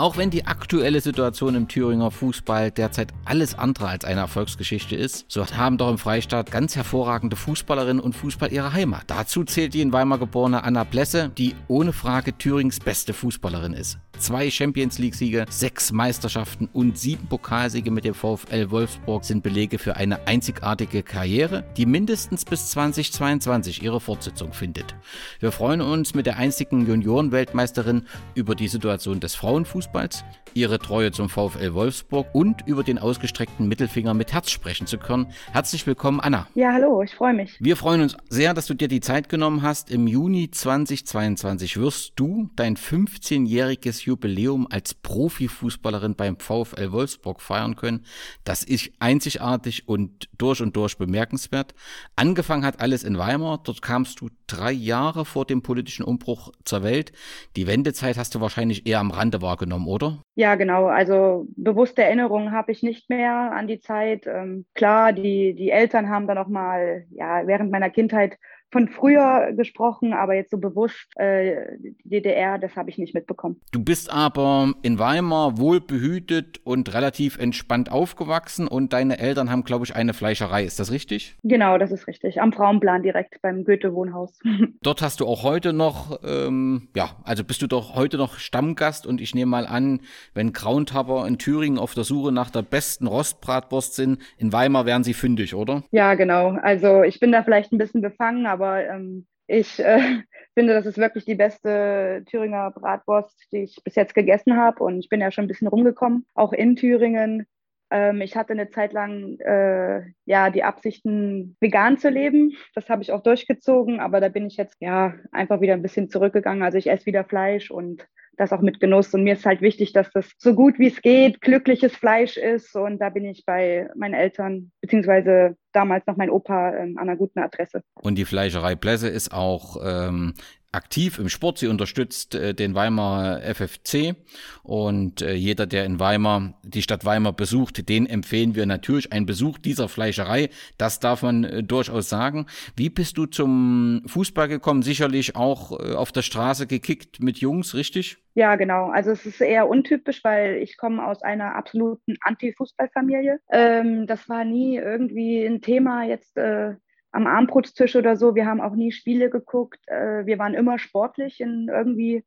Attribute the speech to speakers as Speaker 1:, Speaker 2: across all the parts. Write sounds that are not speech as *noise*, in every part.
Speaker 1: Auch wenn die aktuelle Situation im Thüringer Fußball derzeit alles andere als eine Erfolgsgeschichte ist, so haben doch im Freistaat ganz hervorragende Fußballerinnen und Fußball ihre Heimat. Dazu zählt die in Weimar geborene Anna Blesse, die ohne Frage Thürings beste Fußballerin ist zwei Champions League-Siege, sechs Meisterschaften und sieben Pokalsiege mit dem VfL Wolfsburg sind Belege für eine einzigartige Karriere, die mindestens bis 2022 ihre Fortsetzung findet. Wir freuen uns mit der einzigen Junioren-Weltmeisterin über die Situation des Frauenfußballs, ihre Treue zum VfL Wolfsburg und über den ausgestreckten Mittelfinger mit Herz sprechen zu können. Herzlich willkommen, Anna.
Speaker 2: Ja, hallo, ich freue mich.
Speaker 1: Wir freuen uns sehr, dass du dir die Zeit genommen hast. Im Juni 2022 wirst du dein 15-jähriges Jubiläum als Profifußballerin beim VfL Wolfsburg feiern können. Das ist einzigartig und durch und durch bemerkenswert. Angefangen hat alles in Weimar. Dort kamst du drei Jahre vor dem politischen Umbruch zur Welt. Die Wendezeit hast du wahrscheinlich eher am Rande wahrgenommen, oder?
Speaker 2: Ja, genau. Also bewusste Erinnerungen habe ich nicht mehr an die Zeit. Ähm, klar, die, die Eltern haben dann auch mal, ja, während meiner Kindheit von früher gesprochen, aber jetzt so bewusst äh, DDR, das habe ich nicht mitbekommen.
Speaker 1: Du bist aber in Weimar wohl behütet und relativ entspannt aufgewachsen und deine Eltern haben, glaube ich, eine Fleischerei. Ist das richtig?
Speaker 2: Genau, das ist richtig. Am Frauenplan direkt beim Goethe-Wohnhaus. *laughs*
Speaker 1: Dort hast du auch heute noch, ähm, ja, also bist du doch heute noch Stammgast und ich nehme mal an, wenn Grauntaber in Thüringen auf der Suche nach der besten Rostbratwurst sind, in Weimar wären sie fündig, oder?
Speaker 2: Ja, genau. Also ich bin da vielleicht ein bisschen befangen, aber aber ähm, ich äh, *laughs* finde, das ist wirklich die beste Thüringer Bratwurst, die ich bis jetzt gegessen habe. Und ich bin ja schon ein bisschen rumgekommen, auch in Thüringen. Ähm, ich hatte eine Zeit lang äh, ja die Absichten, vegan zu leben. Das habe ich auch durchgezogen, aber da bin ich jetzt ja einfach wieder ein bisschen zurückgegangen. Also ich esse wieder Fleisch und das auch mit Genuss. Und mir ist halt wichtig, dass das so gut wie es geht, glückliches Fleisch ist. Und da bin ich bei meinen Eltern, beziehungsweise damals noch mein Opa, ähm, an einer guten Adresse.
Speaker 1: Und die Fleischerei Blässe ist auch ähm, aktiv im Sport. Sie unterstützt äh, den Weimar FFC und äh, jeder, der in Weimar die Stadt Weimar besucht, den empfehlen wir natürlich einen Besuch dieser Fleischerei. Das darf man äh, durchaus sagen. Wie bist du zum Fußball gekommen? Sicherlich auch äh, auf der Straße gekickt mit Jungs, richtig?
Speaker 2: Ja, genau. Also es ist eher untypisch, weil ich komme aus einer absoluten Anti-Fußballfamilie. Ähm, das war nie irgendwie ein Thema jetzt äh, am Armbrutstisch oder so. Wir haben auch nie Spiele geguckt. Äh, wir waren immer sportlich in irgendwie,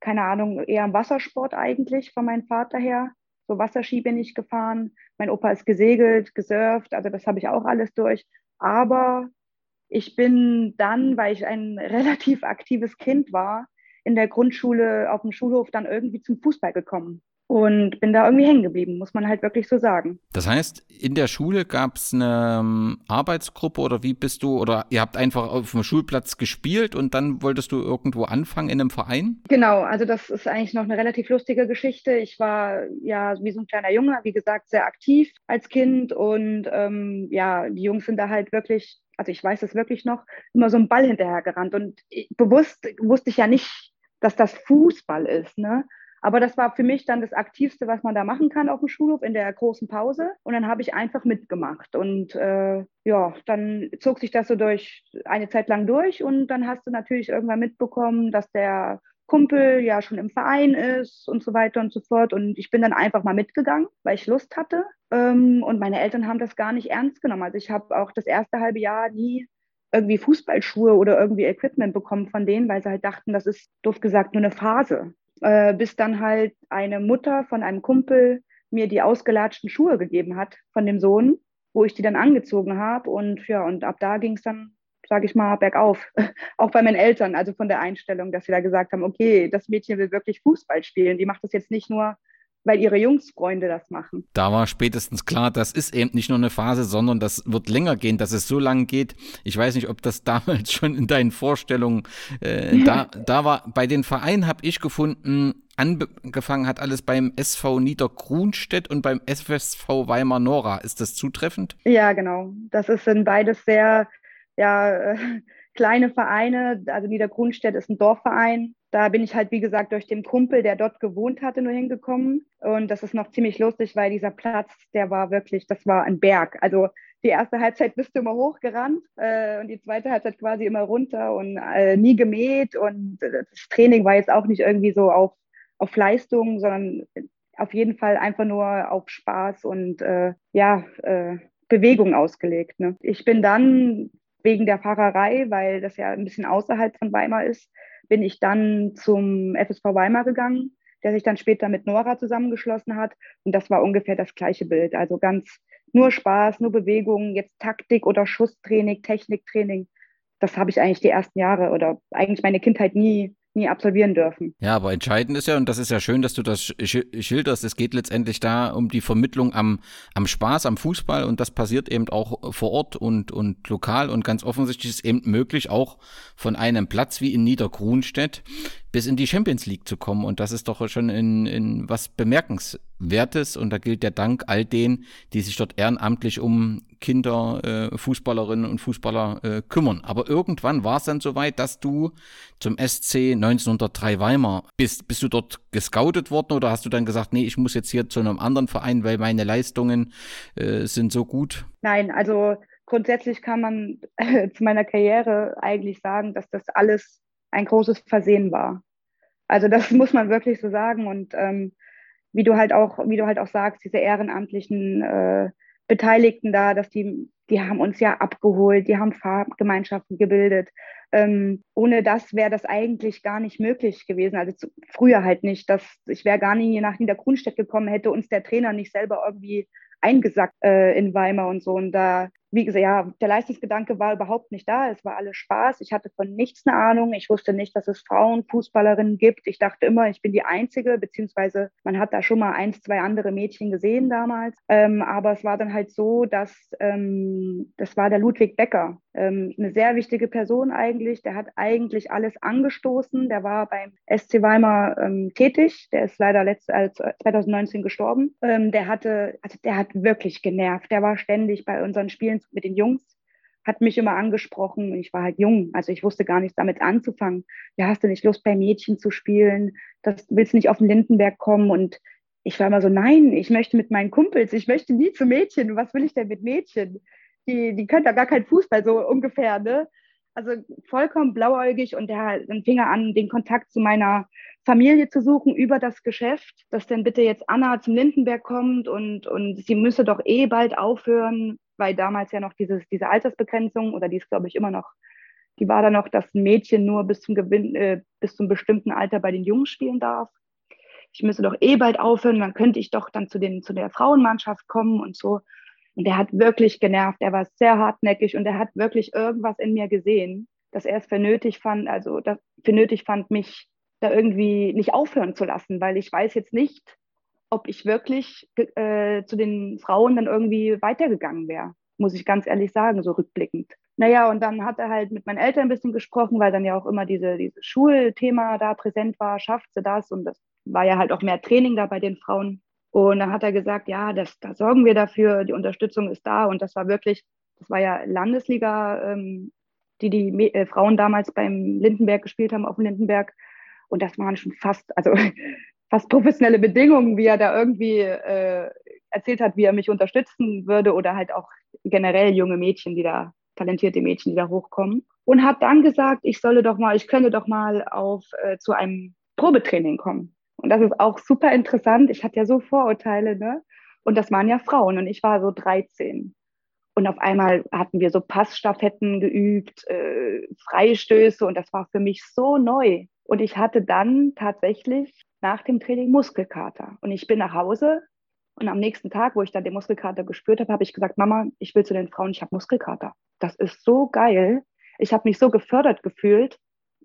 Speaker 2: keine Ahnung, eher im Wassersport eigentlich von meinem Vater her. So Wasserski bin ich gefahren. Mein Opa ist gesegelt, gesurft, also das habe ich auch alles durch. Aber ich bin dann, weil ich ein *laughs* relativ aktives Kind war, in der Grundschule auf dem Schulhof dann irgendwie zum Fußball gekommen und bin da irgendwie hängen geblieben, muss man halt wirklich so sagen.
Speaker 1: Das heißt, in der Schule gab es eine ähm, Arbeitsgruppe oder wie bist du, oder ihr habt einfach auf dem Schulplatz gespielt und dann wolltest du irgendwo anfangen in einem Verein?
Speaker 2: Genau, also das ist eigentlich noch eine relativ lustige Geschichte. Ich war ja wie so ein kleiner Junge, wie gesagt, sehr aktiv als Kind und ähm, ja, die Jungs sind da halt wirklich, also ich weiß es wirklich noch, immer so einen Ball hinterher gerannt und bewusst wusste ich ja nicht, dass das Fußball ist, ne? Aber das war für mich dann das Aktivste, was man da machen kann auf dem Schulhof in der großen Pause. Und dann habe ich einfach mitgemacht. Und äh, ja, dann zog sich das so durch eine Zeit lang durch. Und dann hast du natürlich irgendwann mitbekommen, dass der Kumpel ja schon im Verein ist und so weiter und so fort. Und ich bin dann einfach mal mitgegangen, weil ich Lust hatte. Ähm, und meine Eltern haben das gar nicht ernst genommen. Also ich habe auch das erste halbe Jahr nie irgendwie Fußballschuhe oder irgendwie Equipment bekommen von denen, weil sie halt dachten, das ist doof gesagt nur eine Phase äh, bis dann halt eine Mutter von einem Kumpel mir die ausgelatschten Schuhe gegeben hat von dem Sohn. wo ich die dann angezogen habe. Und ja, und ab da ging es dann, sage ich mal, bergauf. *laughs* Auch bei meinen Eltern, also von der Einstellung, dass sie da gesagt haben, okay, das Mädchen will wirklich Fußball spielen. Die macht das jetzt nicht nur weil ihre Jungsfreunde das machen.
Speaker 1: Da war spätestens klar, das ist eben nicht nur eine Phase, sondern das wird länger gehen, dass es so lang geht. Ich weiß nicht, ob das *laughs* damals schon in deinen Vorstellungen äh, da, *laughs* da war. Bei den Vereinen habe ich gefunden, angefangen hat alles beim SV Niedergrunstedt und beim FSV Weimar Nora. Ist das zutreffend?
Speaker 2: Ja, genau. Das ist, sind beides sehr ja, äh, kleine Vereine. Also Niedergrunstedt ist ein Dorfverein da bin ich halt, wie gesagt, durch den Kumpel, der dort gewohnt hatte, nur hingekommen. Und das ist noch ziemlich lustig, weil dieser Platz, der war wirklich, das war ein Berg. Also die erste Halbzeit bist du immer hochgerannt äh, und die zweite Halbzeit quasi immer runter und äh, nie gemäht. Und das Training war jetzt auch nicht irgendwie so auf, auf Leistung, sondern auf jeden Fall einfach nur auf Spaß und äh, ja, äh, Bewegung ausgelegt. Ne? Ich bin dann wegen der Fahrerei, weil das ja ein bisschen außerhalb von Weimar ist, bin ich dann zum FSV Weimar gegangen, der sich dann später mit Nora zusammengeschlossen hat. Und das war ungefähr das gleiche Bild. Also ganz nur Spaß, nur Bewegung, jetzt Taktik oder Schusstraining, Techniktraining. Das habe ich eigentlich die ersten Jahre oder eigentlich meine Kindheit nie nie absolvieren dürfen.
Speaker 1: Ja, aber entscheidend ist ja, und das ist ja schön, dass du das schilderst, es geht letztendlich da um die Vermittlung am, am Spaß, am Fußball und das passiert eben auch vor Ort und, und lokal und ganz offensichtlich ist eben möglich, auch von einem Platz wie in Niedergrunstedt bis in die Champions League zu kommen. Und das ist doch schon in, in was Bemerkenswertes. Und da gilt der Dank all denen, die sich dort ehrenamtlich um Kinder, äh, Fußballerinnen und Fußballer äh, kümmern. Aber irgendwann war es dann soweit, dass du zum SC 1903 Weimar bist. Bist du dort gescoutet worden oder hast du dann gesagt, nee, ich muss jetzt hier zu einem anderen Verein, weil meine Leistungen äh, sind so gut?
Speaker 2: Nein, also grundsätzlich kann man äh, zu meiner Karriere eigentlich sagen, dass das alles ein großes Versehen war. Also das *laughs* muss man wirklich so sagen. Und ähm, wie du halt auch, wie du halt auch sagst, diese ehrenamtlichen äh, Beteiligten da, dass die, die haben uns ja abgeholt, die haben Farbgemeinschaften gebildet. Ähm, ohne das wäre das eigentlich gar nicht möglich gewesen. Also zu, früher halt nicht. Dass ich wäre gar nie nach Niedergrunstedt gekommen, hätte uns der Trainer nicht selber irgendwie eingesackt äh, in Weimar und so. Und da wie gesagt, ja, der Leistungsgedanke war überhaupt nicht da. Es war alles Spaß. Ich hatte von nichts eine Ahnung. Ich wusste nicht, dass es Frauenfußballerinnen gibt. Ich dachte immer, ich bin die Einzige, beziehungsweise man hat da schon mal eins, zwei andere Mädchen gesehen damals. Ähm, aber es war dann halt so, dass ähm, das war der Ludwig Becker, ähm, eine sehr wichtige Person eigentlich. Der hat eigentlich alles angestoßen. Der war beim SC Weimar ähm, tätig. Der ist leider letzt, äh, 2019 gestorben. Ähm, der hatte, also der hat wirklich genervt. Der war ständig bei unseren Spielen mit den Jungs, hat mich immer angesprochen. Ich war halt jung, also ich wusste gar nichts damit anzufangen. Ja, hast du nicht Lust, bei Mädchen zu spielen? Das willst du nicht auf den Lindenberg kommen? Und ich war immer so, nein, ich möchte mit meinen Kumpels, ich möchte nie zu Mädchen. Was will ich denn mit Mädchen? Die, die können da gar keinen Fußball, so ungefähr, ne? Also vollkommen blauäugig und der, dann fing er an, den Kontakt zu meiner Familie zu suchen über das Geschäft, dass denn bitte jetzt Anna zum Lindenberg kommt und, und sie müsse doch eh bald aufhören, weil damals ja noch dieses, diese Altersbegrenzung, oder die ist, glaube ich, immer noch, die war da noch, dass ein Mädchen nur bis zum, Gewinn, äh, bis zum bestimmten Alter bei den Jungs spielen darf. Ich müsste doch eh bald aufhören, dann könnte ich doch dann zu, den, zu der Frauenmannschaft kommen und so. Und er hat wirklich genervt, er war sehr hartnäckig und er hat wirklich irgendwas in mir gesehen, dass er es für nötig fand, also für nötig fand, mich da irgendwie nicht aufhören zu lassen, weil ich weiß jetzt nicht, ob ich wirklich äh, zu den Frauen dann irgendwie weitergegangen wäre, muss ich ganz ehrlich sagen, so rückblickend. Naja, und dann hat er halt mit meinen Eltern ein bisschen gesprochen, weil dann ja auch immer diese, dieses Schulthema da präsent war, schafft sie das? Und das war ja halt auch mehr Training da bei den Frauen. Und dann hat er gesagt, ja, das, da sorgen wir dafür, die Unterstützung ist da. Und das war wirklich, das war ja Landesliga, ähm, die die äh, Frauen damals beim Lindenberg gespielt haben, auf dem Lindenberg. Und das waren schon fast, also fast professionelle Bedingungen, wie er da irgendwie äh, erzählt hat, wie er mich unterstützen würde oder halt auch generell junge Mädchen, die da, talentierte Mädchen, die da hochkommen. Und hat dann gesagt, ich solle doch mal, ich könnte doch mal auf äh, zu einem Probetraining kommen. Und das ist auch super interessant. Ich hatte ja so Vorurteile, ne? Und das waren ja Frauen und ich war so 13. Und auf einmal hatten wir so Passstaffetten geübt, äh, Freistöße und das war für mich so neu. Und ich hatte dann tatsächlich nach dem Training Muskelkater. Und ich bin nach Hause Und am nächsten Tag, wo ich dann den Muskelkater gespürt habe, habe ich gesagt, Mama, ich will zu den Frauen, ich habe Muskelkater. Das ist so geil. Ich habe mich so gefördert gefühlt.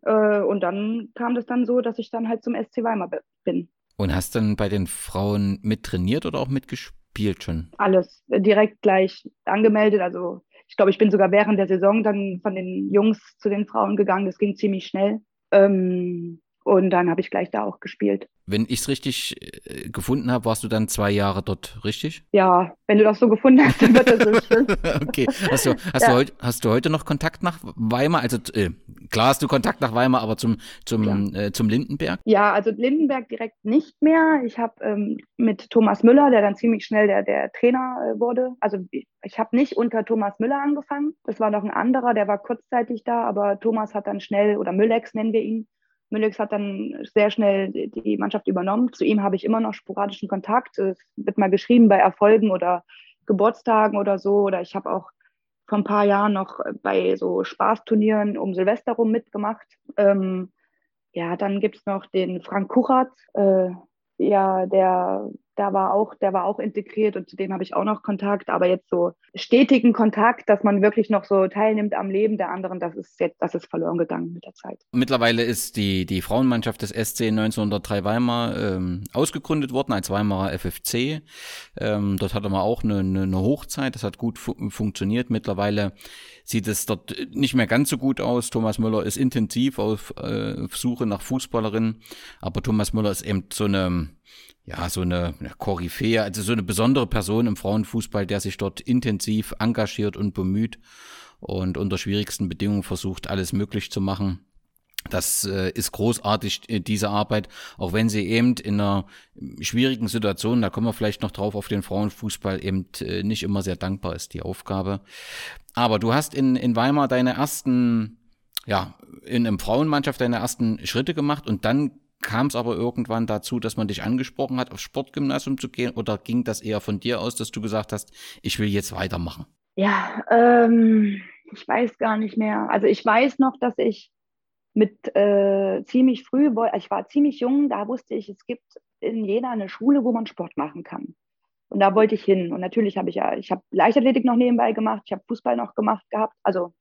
Speaker 2: Äh, und dann kam das dann so, dass ich dann halt zum SC Weimar bin.
Speaker 1: Und hast dann bei den Frauen mit trainiert oder auch mitgespielt schon?
Speaker 2: Alles direkt gleich angemeldet. Also ich glaube, ich bin sogar während der Saison dann von den Jungs zu den Frauen gegangen. Das ging ziemlich schnell. Ähm, und dann habe ich gleich da auch gespielt.
Speaker 1: Wenn ich es richtig äh, gefunden habe, warst du dann zwei Jahre dort, richtig?
Speaker 2: Ja, wenn du das so gefunden hast, dann wird das so schön. *laughs*
Speaker 1: okay. Hast du, hast, ja. du heute, hast du heute noch Kontakt nach Weimar? Also äh, klar hast du Kontakt nach Weimar, aber zum, zum, äh, zum Lindenberg?
Speaker 2: Ja, also Lindenberg direkt nicht mehr. Ich habe ähm, mit Thomas Müller, der dann ziemlich schnell der, der Trainer äh, wurde, also ich habe nicht unter Thomas Müller angefangen. Das war noch ein anderer, der war kurzzeitig da, aber Thomas hat dann schnell, oder Müllex nennen wir ihn, Müllex hat dann sehr schnell die Mannschaft übernommen. Zu ihm habe ich immer noch sporadischen Kontakt. Es wird mal geschrieben bei Erfolgen oder Geburtstagen oder so. Oder ich habe auch vor ein paar Jahren noch bei so Spaßturnieren um Silvester rum mitgemacht. Ähm, ja, dann gibt es noch den Frank Kuchat, äh, ja, der da war auch, der war auch integriert und zu dem habe ich auch noch Kontakt, aber jetzt so stetigen Kontakt, dass man wirklich noch so teilnimmt am Leben der anderen, das ist jetzt, das ist verloren gegangen mit der Zeit.
Speaker 1: Mittlerweile ist die, die Frauenmannschaft des SC 1903 Weimar ähm, ausgegründet worden als Weimarer FFC. Ähm, dort hatte man auch eine, eine, eine Hochzeit, das hat gut fu funktioniert. Mittlerweile sieht es dort nicht mehr ganz so gut aus. Thomas Müller ist intensiv auf, äh, auf Suche nach Fußballerinnen, aber Thomas Müller ist eben so eine ja, so eine, eine Koryphäe, also so eine besondere Person im Frauenfußball, der sich dort intensiv engagiert und bemüht und unter schwierigsten Bedingungen versucht, alles möglich zu machen. Das äh, ist großartig, äh, diese Arbeit, auch wenn sie eben in einer schwierigen Situation, da kommen wir vielleicht noch drauf, auf den Frauenfußball eben äh, nicht immer sehr dankbar ist, die Aufgabe. Aber du hast in, in Weimar deine ersten, ja, in einem Frauenmannschaft deine ersten Schritte gemacht und dann Kam es aber irgendwann dazu, dass man dich angesprochen hat, aufs Sportgymnasium zu gehen oder ging das eher von dir aus, dass du gesagt hast, ich will jetzt weitermachen?
Speaker 2: Ja, ähm, ich weiß gar nicht mehr. Also ich weiß noch, dass ich mit äh, ziemlich früh, ich war ziemlich jung, da wusste ich, es gibt in Jena eine Schule, wo man Sport machen kann. Und da wollte ich hin. Und natürlich habe ich ja, ich habe Leichtathletik noch nebenbei gemacht, ich habe Fußball noch gemacht gehabt, also,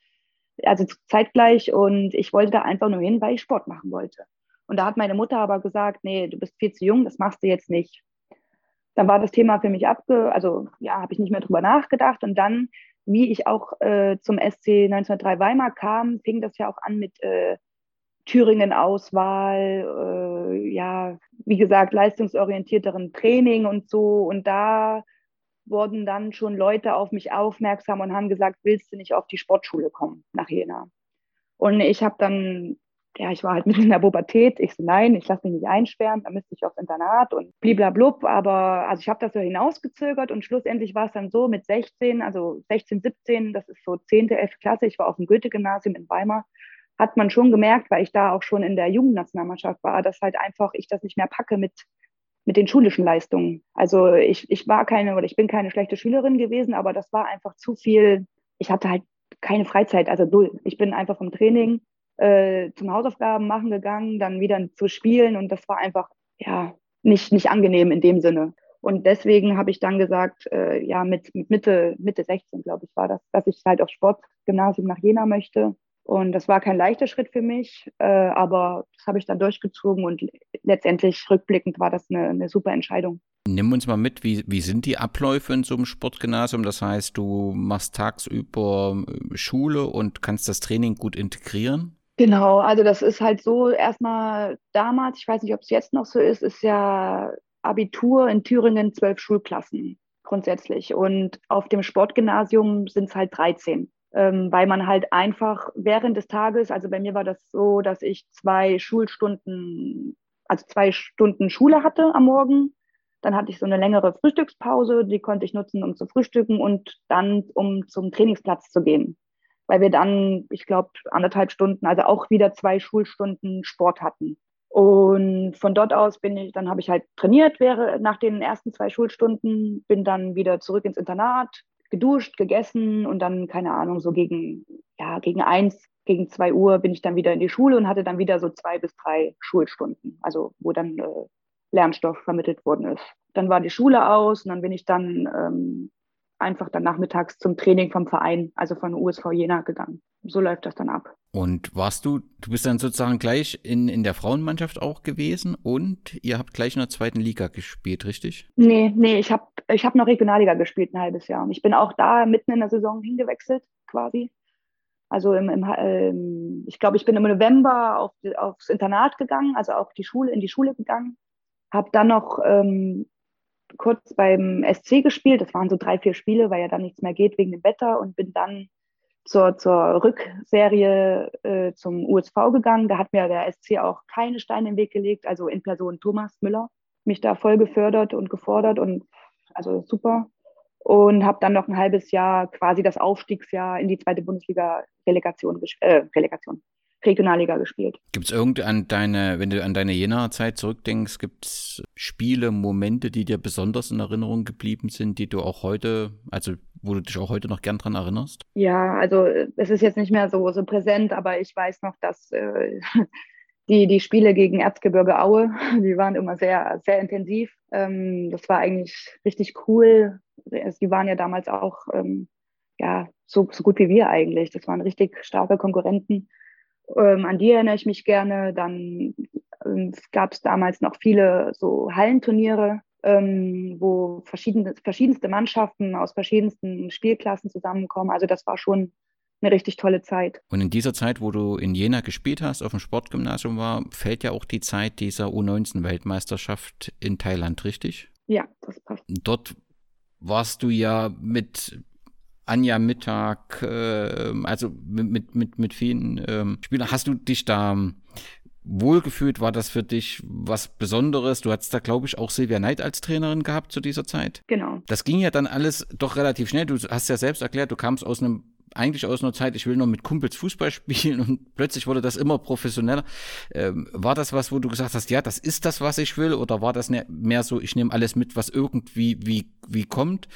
Speaker 2: also zeitgleich. Und ich wollte da einfach nur hin, weil ich Sport machen wollte. Und da hat meine Mutter aber gesagt, nee, du bist viel zu jung, das machst du jetzt nicht. Dann war das Thema für mich abge, also ja, habe ich nicht mehr drüber nachgedacht. Und dann, wie ich auch äh, zum SC 1903 Weimar kam, fing das ja auch an mit äh, Thüringen-Auswahl, äh, ja, wie gesagt, leistungsorientierteren Training und so. Und da wurden dann schon Leute auf mich aufmerksam und haben gesagt, willst du nicht auf die Sportschule kommen nach Jena? Und ich habe dann ja, ich war halt *laughs* mitten in der Pubertät. Ich so, nein, ich lasse mich nicht einsperren, da müsste ich aufs Internat und bliblablub. Aber also ich habe das so hinausgezögert und schlussendlich war es dann so mit 16, also 16, 17, das ist so 10., 11. Klasse, ich war auf dem Goethe-Gymnasium in Weimar, hat man schon gemerkt, weil ich da auch schon in der Jugendnationalmannschaft war, dass halt einfach ich das nicht mehr packe mit, mit den schulischen Leistungen. Also ich, ich war keine oder ich bin keine schlechte Schülerin gewesen, aber das war einfach zu viel. Ich hatte halt keine Freizeit, also null. Ich bin einfach vom Training äh, zum Hausaufgaben machen gegangen, dann wieder zu spielen und das war einfach ja nicht, nicht angenehm in dem Sinne. Und deswegen habe ich dann gesagt, äh, ja, mit, mit Mitte, Mitte 16, glaube ich, war das, dass ich halt aufs Sportgymnasium nach Jena möchte. Und das war kein leichter Schritt für mich, äh, aber das habe ich dann durchgezogen und letztendlich rückblickend war das eine, eine super Entscheidung.
Speaker 1: Nimm uns mal mit, wie, wie sind die Abläufe in so einem Sportgymnasium? Das heißt, du machst tagsüber äh, Schule und kannst das Training gut integrieren?
Speaker 2: Genau, also das ist halt so erstmal damals, ich weiß nicht, ob es jetzt noch so ist, ist ja Abitur in Thüringen zwölf Schulklassen grundsätzlich. Und auf dem Sportgymnasium sind es halt 13, ähm, weil man halt einfach während des Tages, also bei mir war das so, dass ich zwei Schulstunden, also zwei Stunden Schule hatte am Morgen. Dann hatte ich so eine längere Frühstückspause, die konnte ich nutzen, um zu frühstücken und dann, um zum Trainingsplatz zu gehen weil wir dann, ich glaube, anderthalb Stunden, also auch wieder zwei Schulstunden Sport hatten. Und von dort aus bin ich, dann habe ich halt trainiert, wäre nach den ersten zwei Schulstunden, bin dann wieder zurück ins Internat, geduscht, gegessen und dann, keine Ahnung, so gegen, ja, gegen eins, gegen zwei Uhr bin ich dann wieder in die Schule und hatte dann wieder so zwei bis drei Schulstunden, also wo dann äh, Lernstoff vermittelt worden ist dann war die Schule aus und dann bin ich dann ähm, einfach dann nachmittags zum Training vom Verein, also von USV Jena gegangen. So läuft das dann ab.
Speaker 1: Und warst du, du bist dann sozusagen gleich in, in der Frauenmannschaft auch gewesen und ihr habt gleich in der zweiten Liga gespielt, richtig?
Speaker 2: Nee, nee, ich habe ich hab noch Regionalliga gespielt ein halbes Jahr. Und ich bin auch da mitten in der Saison hingewechselt, quasi. Also im, im ähm, ich glaube, ich bin im November auf, aufs Internat gegangen, also auch die Schule, in die Schule gegangen. Habe dann noch ähm, kurz beim SC gespielt. Das waren so drei, vier Spiele, weil ja dann nichts mehr geht wegen dem Wetter und bin dann zur, zur Rückserie äh, zum USV gegangen. Da hat mir der SC auch keine Steine im Weg gelegt, also in Person Thomas Müller, mich da voll gefördert und gefordert und also super. Und habe dann noch ein halbes Jahr quasi das Aufstiegsjahr in die zweite Bundesliga Relegation, äh, Relegation Regionalliga gespielt.
Speaker 1: Gibt es irgendeine, deine, wenn du an deine Jena-Zeit zurückdenkst, gibt es Spiele, Momente, die dir besonders in Erinnerung geblieben sind, die du auch heute, also wo du dich auch heute noch gern dran erinnerst?
Speaker 2: Ja, also es ist jetzt nicht mehr so, so präsent, aber ich weiß noch, dass äh, *laughs* die, die Spiele gegen Erzgebirge Aue, *laughs* die waren immer sehr, sehr intensiv. Ähm, das war eigentlich richtig cool. Die waren ja damals auch ähm, ja, so, so gut wie wir eigentlich. Das waren richtig starke Konkurrenten. Ähm, an die erinnere ich mich gerne. Dann ähm, gab es damals noch viele so Hallenturniere, ähm, wo verschiedene, verschiedenste Mannschaften aus verschiedensten Spielklassen zusammenkommen. Also das war schon eine richtig tolle Zeit.
Speaker 1: Und in dieser Zeit, wo du in Jena gespielt hast, auf dem Sportgymnasium war, fällt ja auch die Zeit dieser U19-Weltmeisterschaft in Thailand, richtig?
Speaker 2: Ja, das passt.
Speaker 1: Dort warst du ja mit Anja Mittag, äh, also mit, mit, mit vielen ähm, Spielern. Hast du dich da wohlgefühlt? War das für dich was Besonderes? Du hattest da, glaube ich, auch Silvia Neid als Trainerin gehabt zu dieser Zeit.
Speaker 2: Genau.
Speaker 1: Das ging ja dann alles doch relativ schnell. Du hast ja selbst erklärt, du kamst aus einem eigentlich aus einer Zeit, ich will nur mit Kumpels Fußball spielen und plötzlich wurde das immer professioneller. Ähm, war das was, wo du gesagt hast, ja, das ist das, was ich will? Oder war das ne, mehr so, ich nehme alles mit, was irgendwie wie, wie kommt?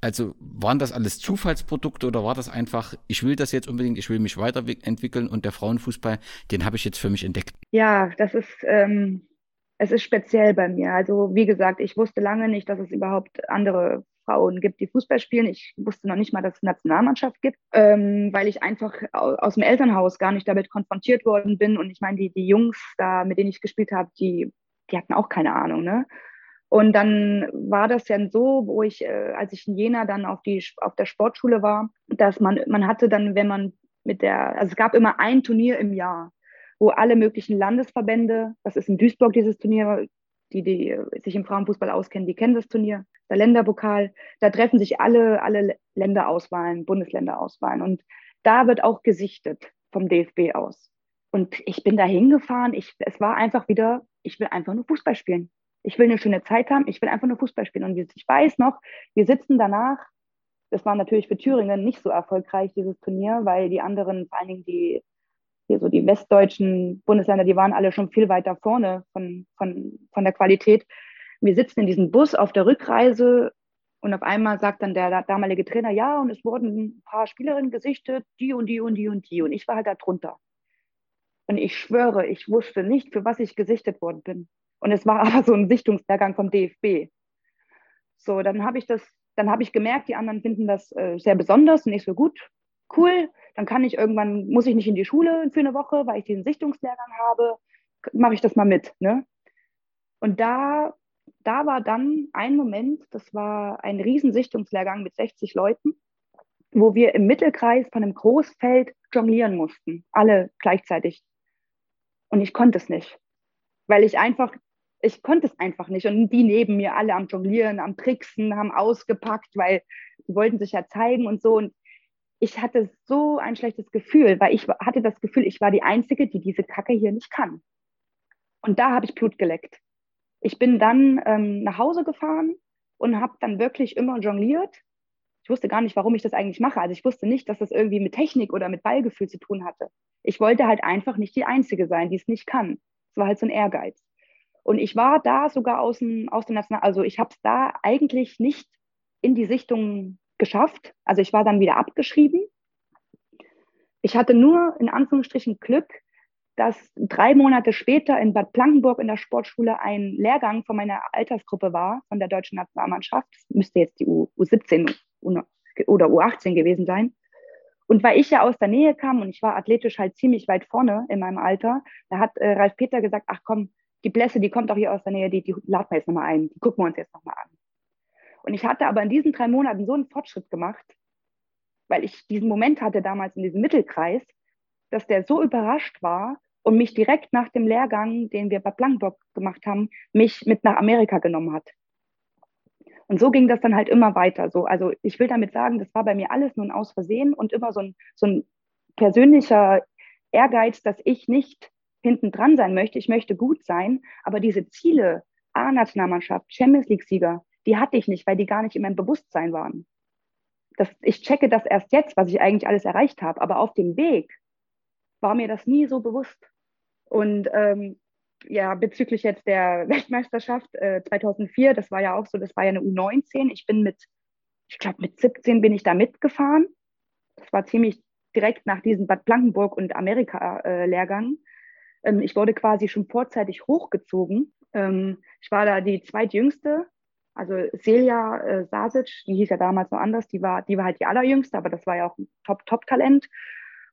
Speaker 1: Also waren das alles Zufallsprodukte oder war das einfach, ich will das jetzt unbedingt, ich will mich weiterentwickeln und der Frauenfußball, den habe ich jetzt für mich entdeckt?
Speaker 2: Ja, das ist, ähm, es ist speziell bei mir. Also wie gesagt, ich wusste lange nicht, dass es überhaupt andere Frauen gibt, die Fußball spielen. Ich wusste noch nicht mal, dass es eine Nationalmannschaft gibt, ähm, weil ich einfach aus dem Elternhaus gar nicht damit konfrontiert worden bin. Und ich meine, die, die Jungs da, mit denen ich gespielt habe, die, die hatten auch keine Ahnung, ne? Und dann war das ja so, wo ich, äh, als ich in Jena dann auf, die, auf der Sportschule war, dass man, man hatte dann, wenn man mit der, also es gab immer ein Turnier im Jahr, wo alle möglichen Landesverbände, das ist in Duisburg dieses Turnier, die, die sich im Frauenfußball auskennen, die kennen das Turnier, der Länderpokal, da treffen sich alle, alle Länderauswahlen, Bundesländerausswahlen. Und da wird auch gesichtet vom DFB aus. Und ich bin da hingefahren, ich, es war einfach wieder, ich will einfach nur Fußball spielen ich will eine schöne Zeit haben, ich will einfach nur Fußball spielen. Und ich weiß noch, wir sitzen danach, das war natürlich für Thüringen nicht so erfolgreich, dieses Turnier, weil die anderen, vor allen Dingen die, hier so die westdeutschen Bundesländer, die waren alle schon viel weiter vorne von, von, von der Qualität. Wir sitzen in diesem Bus auf der Rückreise und auf einmal sagt dann der damalige Trainer, ja, und es wurden ein paar Spielerinnen gesichtet, die und die und die und die. Und ich war halt da drunter. Und ich schwöre, ich wusste nicht, für was ich gesichtet worden bin. Und es war *laughs* aber so ein Sichtungslehrgang vom DFB. So, dann habe ich das, dann habe ich gemerkt, die anderen finden das äh, sehr besonders und nicht so gut. Cool, dann kann ich irgendwann, muss ich nicht in die Schule für eine Woche, weil ich diesen Sichtungslehrgang habe, mache ich das mal mit. Ne? Und da, da war dann ein Moment, das war ein Riesensichtungslehrgang mit 60 Leuten, wo wir im Mittelkreis von einem Großfeld jonglieren mussten, alle gleichzeitig. Und ich konnte es nicht, weil ich einfach ich konnte es einfach nicht. Und die neben mir alle am Jonglieren, am Tricksen, haben ausgepackt, weil sie wollten sich ja zeigen und so. Und ich hatte so ein schlechtes Gefühl, weil ich hatte das Gefühl, ich war die Einzige, die diese Kacke hier nicht kann. Und da habe ich Blut geleckt. Ich bin dann ähm, nach Hause gefahren und habe dann wirklich immer jongliert. Ich wusste gar nicht, warum ich das eigentlich mache. Also ich wusste nicht, dass das irgendwie mit Technik oder mit Ballgefühl zu tun hatte. Ich wollte halt einfach nicht die Einzige sein, die es nicht kann. Es war halt so ein Ehrgeiz. Und ich war da sogar aus dem, aus dem National, also ich habe es da eigentlich nicht in die Sichtung geschafft. Also ich war dann wieder abgeschrieben. Ich hatte nur in Anführungsstrichen Glück, dass drei Monate später in Bad Blankenburg in der Sportschule ein Lehrgang von meiner Altersgruppe war, von der deutschen Nationalmannschaft. Das müsste jetzt die U, U17 oder U18 gewesen sein. Und weil ich ja aus der Nähe kam und ich war athletisch halt ziemlich weit vorne in meinem Alter, da hat äh, Ralf Peter gesagt, ach komm, die Blässe, die kommt auch hier aus der Nähe, die, die laden wir jetzt nochmal ein, die gucken wir uns jetzt nochmal an. Und ich hatte aber in diesen drei Monaten so einen Fortschritt gemacht, weil ich diesen Moment hatte damals in diesem Mittelkreis, dass der so überrascht war und mich direkt nach dem Lehrgang, den wir bei Blankbock gemacht haben, mich mit nach Amerika genommen hat. Und so ging das dann halt immer weiter. So, also ich will damit sagen, das war bei mir alles nun aus Versehen und immer so ein, so ein persönlicher Ehrgeiz, dass ich nicht hinten dran sein möchte. Ich möchte gut sein, aber diese Ziele, A-Nationalmannschaft, Champions League-Sieger, die hatte ich nicht, weil die gar nicht in meinem Bewusstsein waren. Das, ich checke das erst jetzt, was ich eigentlich alles erreicht habe, aber auf dem Weg war mir das nie so bewusst. Und ähm, ja, bezüglich jetzt der *laughs* Weltmeisterschaft äh, 2004, das war ja auch so, das war ja eine U19. Ich bin mit, ich glaube, mit 17 bin ich da mitgefahren. Das war ziemlich direkt nach diesem Bad Blankenburg und Amerika-Lehrgang. Äh, ähm, ich wurde quasi schon vorzeitig hochgezogen. Ähm, ich war da die zweitjüngste. Also Celia äh, Sasic, die hieß ja damals noch anders, die war, die war halt die allerjüngste, aber das war ja auch ein Top-Top-Talent.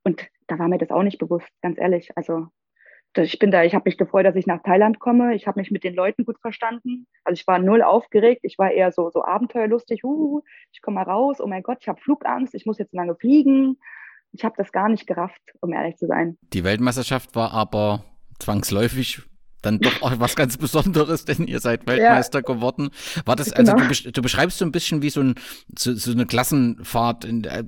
Speaker 2: Und da war mir das auch nicht bewusst, ganz ehrlich. Also ich bin da, ich habe mich gefreut, dass ich nach Thailand komme. Ich habe mich mit den Leuten gut verstanden. Also ich war null aufgeregt. Ich war eher so, so abenteuerlustig. Uh, ich komme mal raus. Oh mein Gott, ich habe Flugangst. Ich muss jetzt lange fliegen. Ich habe das gar nicht gerafft, um ehrlich zu sein.
Speaker 1: Die Weltmeisterschaft war aber zwangsläufig dann doch auch was ganz Besonderes, denn ihr seid Weltmeister ja. geworden. War das, also genau. du, du, beschreibst so ein bisschen wie so, ein, so, so eine Klassenfahrt. Äh,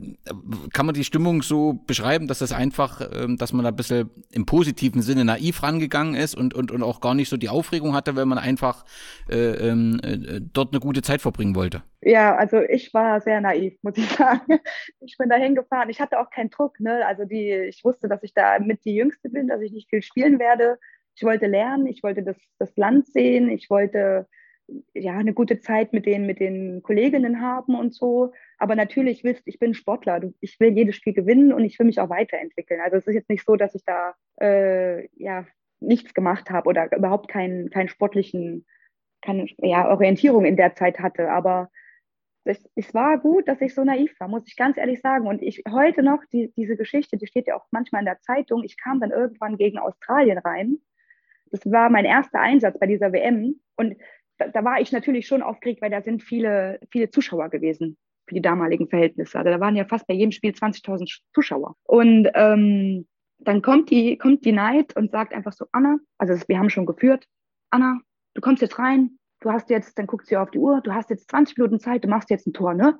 Speaker 1: kann man die Stimmung so beschreiben, dass das einfach, ähm, dass man da ein bisschen im positiven Sinne naiv rangegangen ist und, und, und auch gar nicht so die Aufregung hatte, weil man einfach äh, ähm, äh, dort eine gute Zeit verbringen wollte?
Speaker 2: Ja, also ich war sehr naiv, muss ich *laughs* sagen. Ich bin da hingefahren. Ich hatte auch keinen Druck. Ne? Also die, ich wusste, dass ich da mit die Jüngste bin, dass ich nicht viel spielen werde ich wollte lernen, ich wollte das, das Land sehen, ich wollte ja eine gute Zeit mit den, mit den Kolleginnen haben und so. Aber natürlich willst, ich bin Sportler, ich will jedes Spiel gewinnen und ich will mich auch weiterentwickeln. Also es ist jetzt nicht so, dass ich da äh, ja nichts gemacht habe oder überhaupt keinen, keinen sportlichen, keine ja, Orientierung in der Zeit hatte. Aber es, es, war gut, dass ich so naiv war, muss ich ganz ehrlich sagen. Und ich heute noch, die, diese Geschichte, die steht ja auch manchmal in der Zeitung. Ich kam dann irgendwann gegen Australien rein das war mein erster Einsatz bei dieser WM. Und da, da, war ich natürlich schon aufgeregt, weil da sind viele, viele Zuschauer gewesen für die damaligen Verhältnisse. Also da waren ja fast bei jedem Spiel 20.000 Zuschauer. Und ähm, dann kommt die, kommt die Neid und sagt einfach so, Anna, also das, wir haben schon geführt, Anna, du kommst jetzt rein, du hast jetzt, dann guckt sie auf die Uhr, du hast jetzt 20 Minuten Zeit, du machst jetzt ein Tor, ne?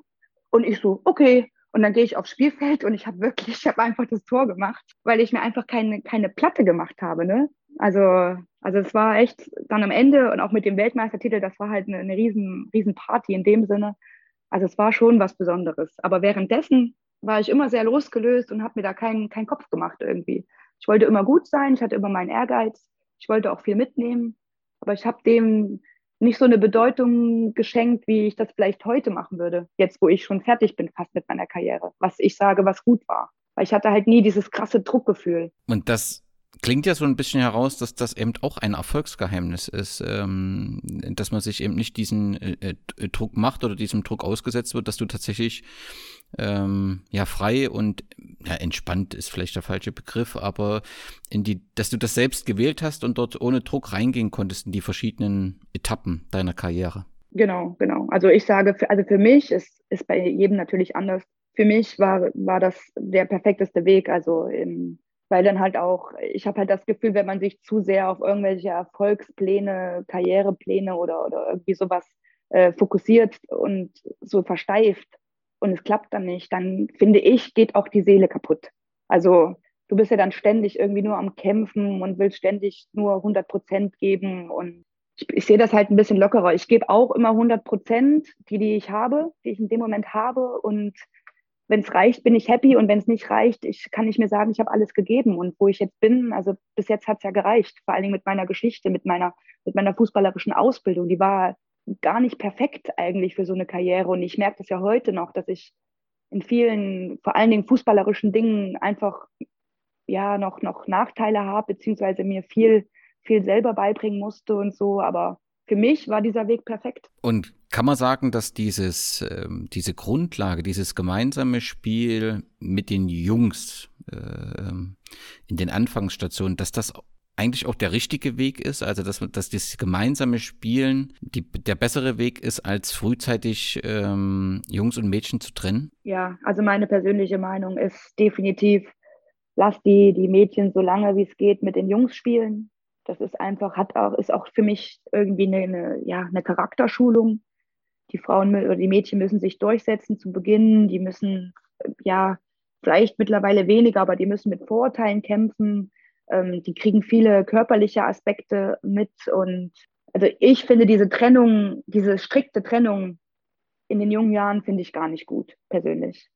Speaker 2: Und ich so, okay. Und dann gehe ich aufs Spielfeld und ich habe wirklich, ich habe einfach das Tor gemacht, weil ich mir einfach keine, keine Platte gemacht habe, ne? Also, also es war echt dann am Ende und auch mit dem Weltmeistertitel, das war halt eine, eine riesen, riesen Party in dem Sinne. Also es war schon was Besonderes. Aber währenddessen war ich immer sehr losgelöst und habe mir da keinen keinen Kopf gemacht irgendwie. Ich wollte immer gut sein, ich hatte immer meinen Ehrgeiz, ich wollte auch viel mitnehmen, aber ich habe dem nicht so eine Bedeutung geschenkt, wie ich das vielleicht heute machen würde, jetzt wo ich schon fertig bin fast mit meiner Karriere, was ich sage, was gut war. Weil ich hatte halt nie dieses krasse Druckgefühl.
Speaker 1: Und das klingt ja so ein bisschen heraus, dass das eben auch ein Erfolgsgeheimnis ist, ähm, dass man sich eben nicht diesen äh, äh, Druck macht oder diesem Druck ausgesetzt wird, dass du tatsächlich ähm, ja frei und ja, entspannt ist vielleicht der falsche Begriff, aber in die, dass du das selbst gewählt hast und dort ohne Druck reingehen konntest in die verschiedenen Etappen deiner Karriere.
Speaker 2: Genau, genau. Also ich sage, für, also für mich ist, ist bei jedem natürlich anders. Für mich war, war das der perfekteste Weg. Also im, weil dann halt auch, ich habe halt das Gefühl, wenn man sich zu sehr auf irgendwelche Erfolgspläne, Karrierepläne oder, oder irgendwie sowas äh, fokussiert und so versteift und es klappt dann nicht, dann finde ich, geht auch die Seele kaputt. Also du bist ja dann ständig irgendwie nur am Kämpfen und willst ständig nur 100 Prozent geben und ich, ich sehe das halt ein bisschen lockerer. Ich gebe auch immer 100 Prozent, die, die ich habe, die ich in dem Moment habe und wenn es reicht, bin ich happy und wenn es nicht reicht, ich, kann ich mir sagen, ich habe alles gegeben und wo ich jetzt bin, also bis jetzt hat es ja gereicht, vor allen Dingen mit meiner Geschichte, mit meiner, mit meiner fußballerischen Ausbildung, die war gar nicht perfekt eigentlich für so eine Karriere und ich merke das ja heute noch, dass ich in vielen, vor allen Dingen fußballerischen Dingen einfach ja noch, noch Nachteile habe, beziehungsweise mir viel, viel selber beibringen musste und so. Aber für mich war dieser Weg perfekt.
Speaker 1: Und kann man sagen, dass dieses, äh, diese Grundlage, dieses gemeinsame Spiel mit den Jungs äh, in den Anfangsstationen, dass das eigentlich auch der richtige Weg ist, also dass, dass das gemeinsame Spielen die, der bessere Weg ist, als frühzeitig ähm, Jungs und Mädchen zu trennen?
Speaker 2: Ja, also meine persönliche Meinung ist definitiv, lass die, die Mädchen so lange wie es geht mit den Jungs spielen. Das ist einfach, hat auch, ist auch für mich irgendwie eine, eine, ja, eine Charakterschulung. Die Frauen oder die Mädchen müssen sich durchsetzen zu Beginn, die müssen ja vielleicht mittlerweile weniger, aber die müssen mit Vorurteilen kämpfen ähm, die kriegen viele körperliche Aspekte mit. Und also ich finde diese Trennung, diese strikte Trennung in den jungen Jahren finde ich gar nicht gut, persönlich.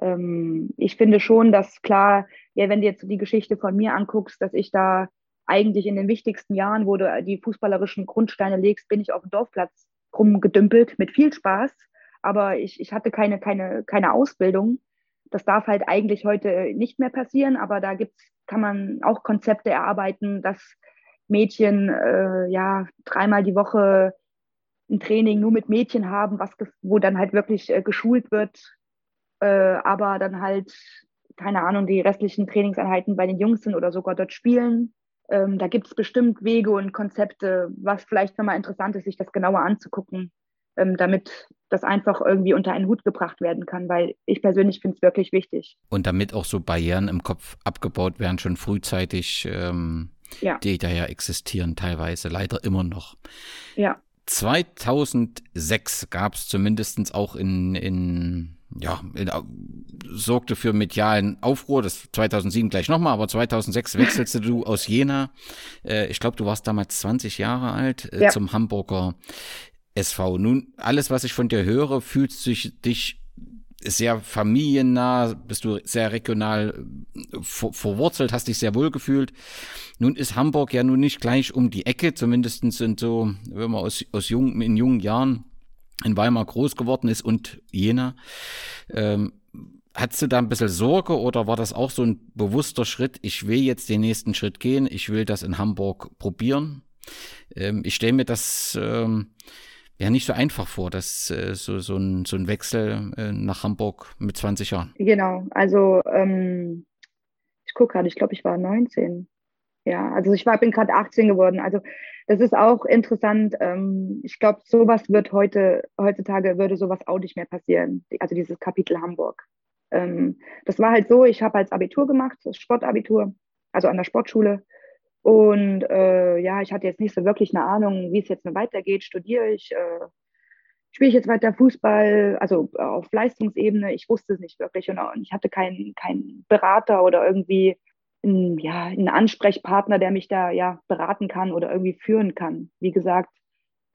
Speaker 2: Ähm, ich finde schon, dass klar, ja, wenn du jetzt die Geschichte von mir anguckst, dass ich da eigentlich in den wichtigsten Jahren, wo du die fußballerischen Grundsteine legst, bin ich auf dem Dorfplatz rumgedümpelt mit viel Spaß. Aber ich, ich hatte keine, keine, keine Ausbildung. Das darf halt eigentlich heute nicht mehr passieren, aber da gibt's kann man auch Konzepte erarbeiten, dass Mädchen äh, ja dreimal die Woche ein Training nur mit Mädchen haben, was wo dann halt wirklich äh, geschult wird, äh, aber dann halt keine Ahnung die restlichen Trainingseinheiten bei den Jungs sind oder sogar dort spielen. Ähm, da gibt es bestimmt Wege und Konzepte, was vielleicht nochmal interessant ist, sich das genauer anzugucken, ähm, damit das einfach irgendwie unter einen Hut gebracht werden kann, weil ich persönlich finde es wirklich wichtig.
Speaker 1: Und damit auch so Barrieren im Kopf abgebaut werden, schon frühzeitig, ähm, ja. die da ja existieren teilweise, leider immer noch.
Speaker 2: Ja.
Speaker 1: 2006 gab es zumindest auch in, in ja, in, sorgte für medialen Aufruhr, das 2007 gleich nochmal, aber 2006 wechselst du aus Jena, äh, ich glaube, du warst damals 20 Jahre alt, äh, ja. zum Hamburger SV. Nun, alles, was ich von dir höre, fühlt sich dich sehr familiennah, bist du sehr regional äh, ver verwurzelt, hast dich sehr wohl gefühlt. Nun ist Hamburg ja nun nicht gleich um die Ecke, zumindest sind so, wenn man aus, aus jung, in jungen Jahren in Weimar groß geworden ist und Jena. Ähm, Hattest du da ein bisschen Sorge oder war das auch so ein bewusster Schritt? Ich will jetzt den nächsten Schritt gehen, ich will das in Hamburg probieren. Ähm, ich stelle mir das ähm, ja nicht so einfach vor, dass äh, so, so, ein, so ein Wechsel äh, nach Hamburg mit 20 Jahren.
Speaker 2: Genau, also ähm, ich gucke gerade, ich glaube, ich war 19. Ja, also ich war, bin gerade 18 geworden. Also das ist auch interessant. Ähm, ich glaube, sowas wird heute, heutzutage würde sowas auch nicht mehr passieren. Also dieses Kapitel Hamburg. Ähm, das war halt so, ich habe als Abitur gemacht, das Sportabitur, also an der Sportschule. Und äh, ja, ich hatte jetzt nicht so wirklich eine Ahnung, wie es jetzt weitergeht. Studiere ich, äh, spiele ich jetzt weiter Fußball, also auf Leistungsebene. Ich wusste es nicht wirklich und, ich hatte keinen keinen Berater oder irgendwie einen, ja, einen Ansprechpartner, der mich da ja beraten kann oder irgendwie führen kann. Wie gesagt,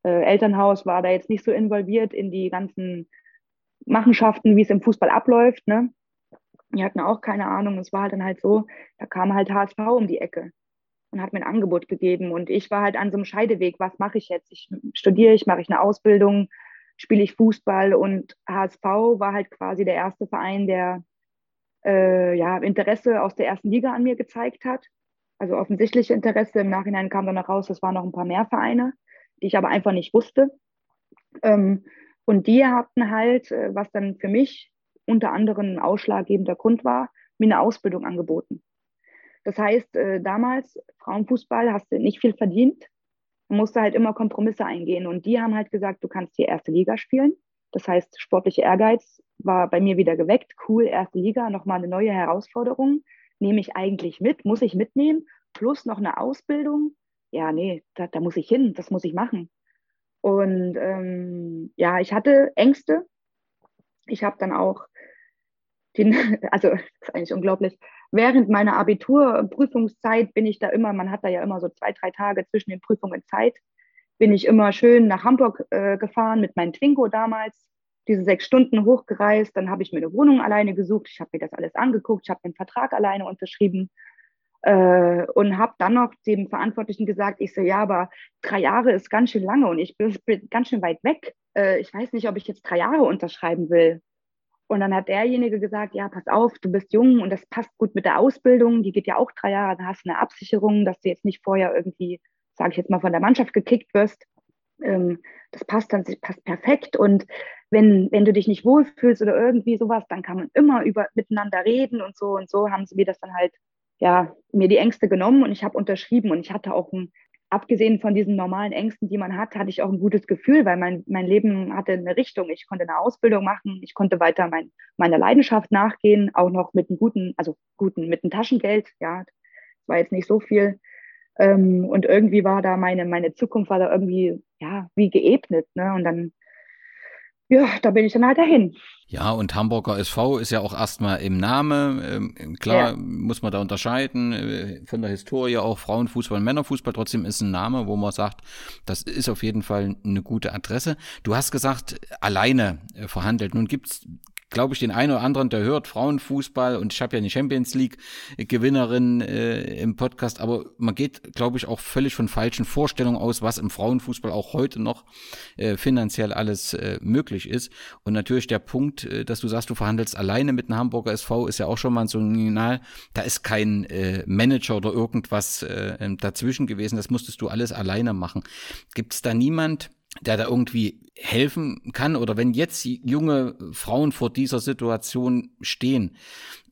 Speaker 2: äh, Elternhaus war da jetzt nicht so involviert in die ganzen Machenschaften, wie es im Fußball abläuft. Ne? Die hatten auch keine Ahnung. Es war halt dann halt so, da kam halt HSV um die Ecke und hat mir ein Angebot gegeben. Und ich war halt an so einem Scheideweg, was mache ich jetzt? Ich studiere ich, mache ich eine Ausbildung, spiele ich Fußball und HSV war halt quasi der erste Verein, der äh, ja, Interesse aus der ersten Liga an mir gezeigt hat. Also offensichtliche Interesse. Im Nachhinein kam dann noch raus, es waren noch ein paar mehr Vereine, die ich aber einfach nicht wusste. Ähm, und die hatten halt, äh, was dann für mich unter anderem ein ausschlaggebender Grund war, mir eine Ausbildung angeboten. Das heißt, äh, damals, Frauenfußball, hast du nicht viel verdient. Musste halt immer Kompromisse eingehen. Und die haben halt gesagt, du kannst hier erste Liga spielen. Das heißt, sportliche Ehrgeiz war bei mir wieder geweckt. Cool, erste Liga, nochmal eine neue Herausforderung. Nehme ich eigentlich mit, muss ich mitnehmen, plus noch eine Ausbildung. Ja, nee, da, da muss ich hin, das muss ich machen. Und ähm, ja, ich hatte Ängste. Ich habe dann auch den, *laughs* also ist eigentlich unglaublich, während meiner Abiturprüfungszeit bin ich da immer, man hat da ja immer so zwei, drei Tage zwischen den Prüfungen Zeit, bin ich immer schön nach Hamburg äh, gefahren mit meinem Twingo damals, diese sechs Stunden hochgereist, dann habe ich mir eine Wohnung alleine gesucht, ich habe mir das alles angeguckt, ich habe den Vertrag alleine unterschrieben äh, und habe dann noch dem Verantwortlichen gesagt, ich so, ja, aber drei Jahre ist ganz schön lange und ich bin, bin ganz schön weit weg. Äh, ich weiß nicht, ob ich jetzt drei Jahre unterschreiben will. Und dann hat derjenige gesagt, ja, pass auf, du bist jung und das passt gut mit der Ausbildung, die geht ja auch drei Jahre, dann hast du eine Absicherung, dass du jetzt nicht vorher irgendwie, sage ich jetzt mal, von der Mannschaft gekickt wirst. Ähm, das passt dann passt perfekt. Und wenn, wenn du dich nicht wohlfühlst oder irgendwie sowas, dann kann man immer über miteinander reden und so. Und so haben sie mir das dann halt, ja, mir die Ängste genommen und ich habe unterschrieben und ich hatte auch ein abgesehen von diesen normalen Ängsten, die man hat, hatte ich auch ein gutes Gefühl, weil mein, mein Leben hatte eine Richtung. Ich konnte eine Ausbildung machen, ich konnte weiter mein, meiner Leidenschaft nachgehen, auch noch mit einem guten, also guten, mit einem Taschengeld. Ja, das war jetzt nicht so viel. Ähm, und irgendwie war da meine, meine Zukunft war da irgendwie, ja, wie geebnet. Ne? Und dann ja, da bin ich dann halt dahin.
Speaker 1: Ja, und Hamburger SV ist ja auch erstmal im Namen. Ähm, klar ja. muss man da unterscheiden äh, von der Historie auch Frauenfußball und Männerfußball. Trotzdem ist ein Name, wo man sagt, das ist auf jeden Fall eine gute Adresse. Du hast gesagt, alleine äh, verhandelt. Nun gibt's glaube ich, den einen oder anderen, der hört Frauenfußball und ich habe ja eine Champions League Gewinnerin äh, im Podcast, aber man geht, glaube ich, auch völlig von falschen Vorstellungen aus, was im Frauenfußball auch heute noch äh, finanziell alles äh, möglich ist. Und natürlich der Punkt, äh, dass du sagst, du verhandelst alleine mit einem Hamburger SV, ist ja auch schon mal so ein Signal. Da ist kein äh, Manager oder irgendwas äh, dazwischen gewesen. Das musstest du alles alleine machen. Gibt es da niemand, der da irgendwie helfen kann oder wenn jetzt junge Frauen vor dieser Situation stehen,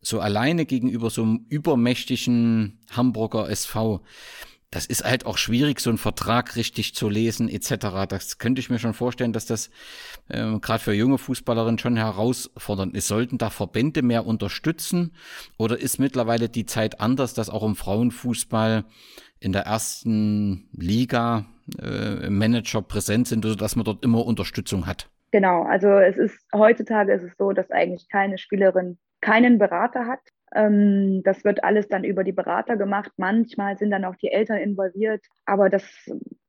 Speaker 1: so alleine gegenüber so einem übermächtigen Hamburger SV, das ist halt auch schwierig, so einen Vertrag richtig zu lesen etc. Das könnte ich mir schon vorstellen, dass das äh, gerade für junge Fußballerinnen schon herausfordernd ist. Sollten da Verbände mehr unterstützen oder ist mittlerweile die Zeit anders, dass auch im Frauenfußball in der ersten Liga äh, Manager präsent sind, sodass man dort immer Unterstützung hat.
Speaker 2: Genau, also es ist heutzutage ist es so, dass eigentlich keine Spielerin keinen Berater hat. Ähm, das wird alles dann über die Berater gemacht. Manchmal sind dann auch die Eltern involviert, aber das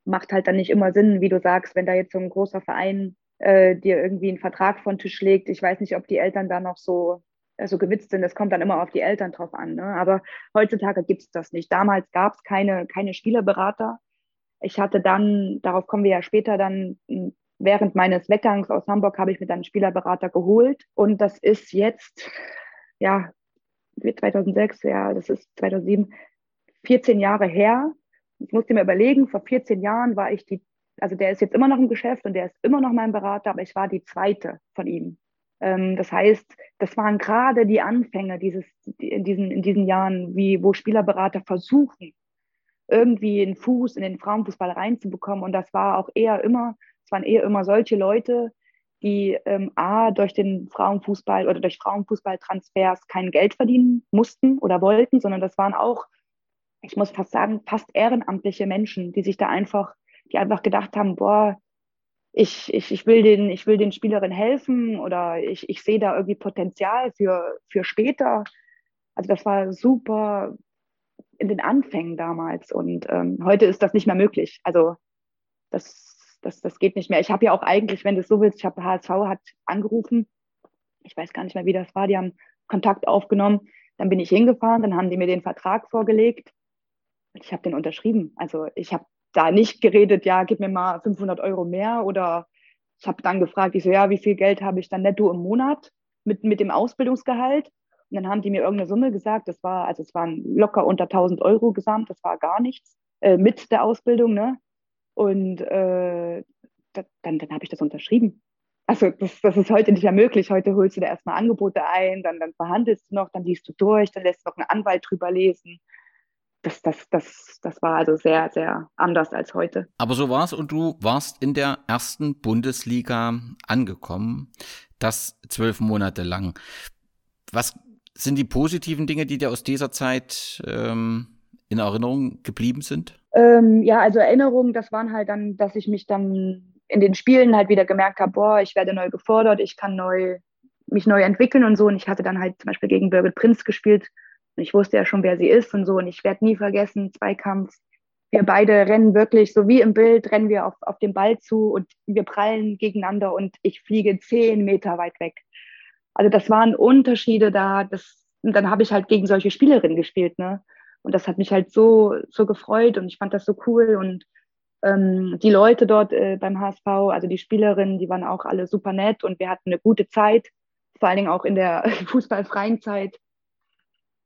Speaker 2: macht halt dann nicht immer Sinn, wie du sagst, wenn da jetzt so ein großer Verein äh, dir irgendwie einen Vertrag von Tisch legt. Ich weiß nicht, ob die Eltern da noch so so gewitzt sind. Das kommt dann immer auf die Eltern drauf an. Ne? Aber heutzutage gibt es das nicht. Damals gab es keine, keine Spielerberater. Ich hatte dann, darauf kommen wir ja später dann, während meines Weggangs aus Hamburg habe ich mir dann einen Spielerberater geholt. Und das ist jetzt, ja, 2006, ja, das ist 2007, 14 Jahre her. Ich musste mir überlegen, vor 14 Jahren war ich die, also der ist jetzt immer noch im Geschäft und der ist immer noch mein Berater, aber ich war die zweite von ihm. Ähm, das heißt, das waren gerade die Anfänge dieses, in, diesen, in diesen Jahren, wie, wo Spielerberater versuchen, irgendwie einen Fuß in den Frauenfußball reinzubekommen. Und das war auch eher immer, es waren eher immer solche Leute, die ähm, A, durch den Frauenfußball oder durch Frauenfußballtransfers kein Geld verdienen mussten oder wollten, sondern das waren auch, ich muss fast sagen, fast ehrenamtliche Menschen, die sich da einfach, die einfach gedacht haben, boah, ich, ich, ich, will, den, ich will den Spielerinnen helfen oder ich, ich sehe da irgendwie Potenzial für, für später. Also das war super in den Anfängen damals. Und ähm, heute ist das nicht mehr möglich. Also das, das, das geht nicht mehr. Ich habe ja auch eigentlich, wenn du es so willst, ich habe HSV hat angerufen. Ich weiß gar nicht mehr, wie das war. Die haben Kontakt aufgenommen. Dann bin ich hingefahren, dann haben die mir den Vertrag vorgelegt. Und ich habe den unterschrieben. Also ich habe da nicht geredet, ja, gib mir mal 500 Euro mehr oder ich habe dann gefragt, ich so, ja, wie viel Geld habe ich dann netto im Monat mit, mit dem Ausbildungsgehalt? Und dann haben die mir irgendeine Summe gesagt, das war, also es waren locker unter 1000 Euro gesamt, das war gar nichts äh, mit der Ausbildung, ne? Und äh, da, dann, dann habe ich das unterschrieben. Also das, das ist heute nicht mehr möglich. Heute holst du da erstmal Angebote ein, dann, dann verhandelst du noch, dann liest du durch, dann lässt du noch einen Anwalt drüber lesen. Das, das, das, das war also sehr, sehr anders als heute.
Speaker 1: Aber so war es und du warst in der ersten Bundesliga angekommen, das zwölf Monate lang. Was sind die positiven Dinge, die dir aus dieser Zeit ähm, in Erinnerung geblieben sind?
Speaker 2: Ähm, ja, also Erinnerungen, das waren halt dann, dass ich mich dann in den Spielen halt wieder gemerkt habe, boah, ich werde neu gefordert, ich kann neu, mich neu entwickeln und so. Und ich hatte dann halt zum Beispiel gegen Birgit Prinz gespielt. Und ich wusste ja schon, wer sie ist und so. Und ich werde nie vergessen, Zweikampf. Wir beide rennen wirklich, so wie im Bild, rennen wir auf, auf den Ball zu und wir prallen gegeneinander und ich fliege zehn Meter weit weg. Also das waren Unterschiede da. Das, und dann habe ich halt gegen solche Spielerinnen gespielt, ne? Und das hat mich halt so, so gefreut und ich fand das so cool. Und ähm, die Leute dort äh, beim HSV, also die Spielerinnen, die waren auch alle super nett und wir hatten eine gute Zeit. vor allen Dingen auch in der *laughs* fußballfreien Zeit.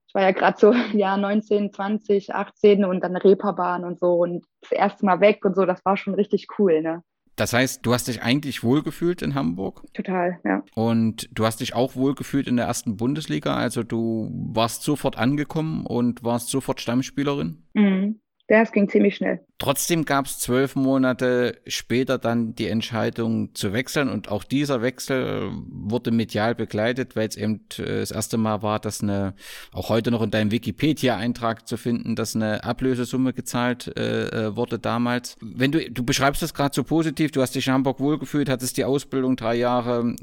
Speaker 2: Ich war ja gerade so Jahr 19, 20, 18 und dann Reeperbahn und so und das erste Mal weg und so, das war schon richtig cool, ne?
Speaker 1: Das heißt, du hast dich eigentlich wohlgefühlt in Hamburg?
Speaker 2: Total, ja.
Speaker 1: Und du hast dich auch wohlgefühlt in der ersten Bundesliga? Also du warst sofort angekommen und warst sofort Stammspielerin?
Speaker 2: Mhm. Das ging ziemlich schnell.
Speaker 1: Trotzdem gab es zwölf Monate später dann die Entscheidung zu wechseln und auch dieser Wechsel wurde medial begleitet, weil es eben äh, das erste Mal war, dass eine, auch heute noch in deinem Wikipedia-Eintrag zu finden, dass eine Ablösesumme gezahlt äh, äh wurde damals. Wenn du, du beschreibst das gerade so positiv, du hast dich in Hamburg wohlgefühlt, hattest die Ausbildung drei Jahre.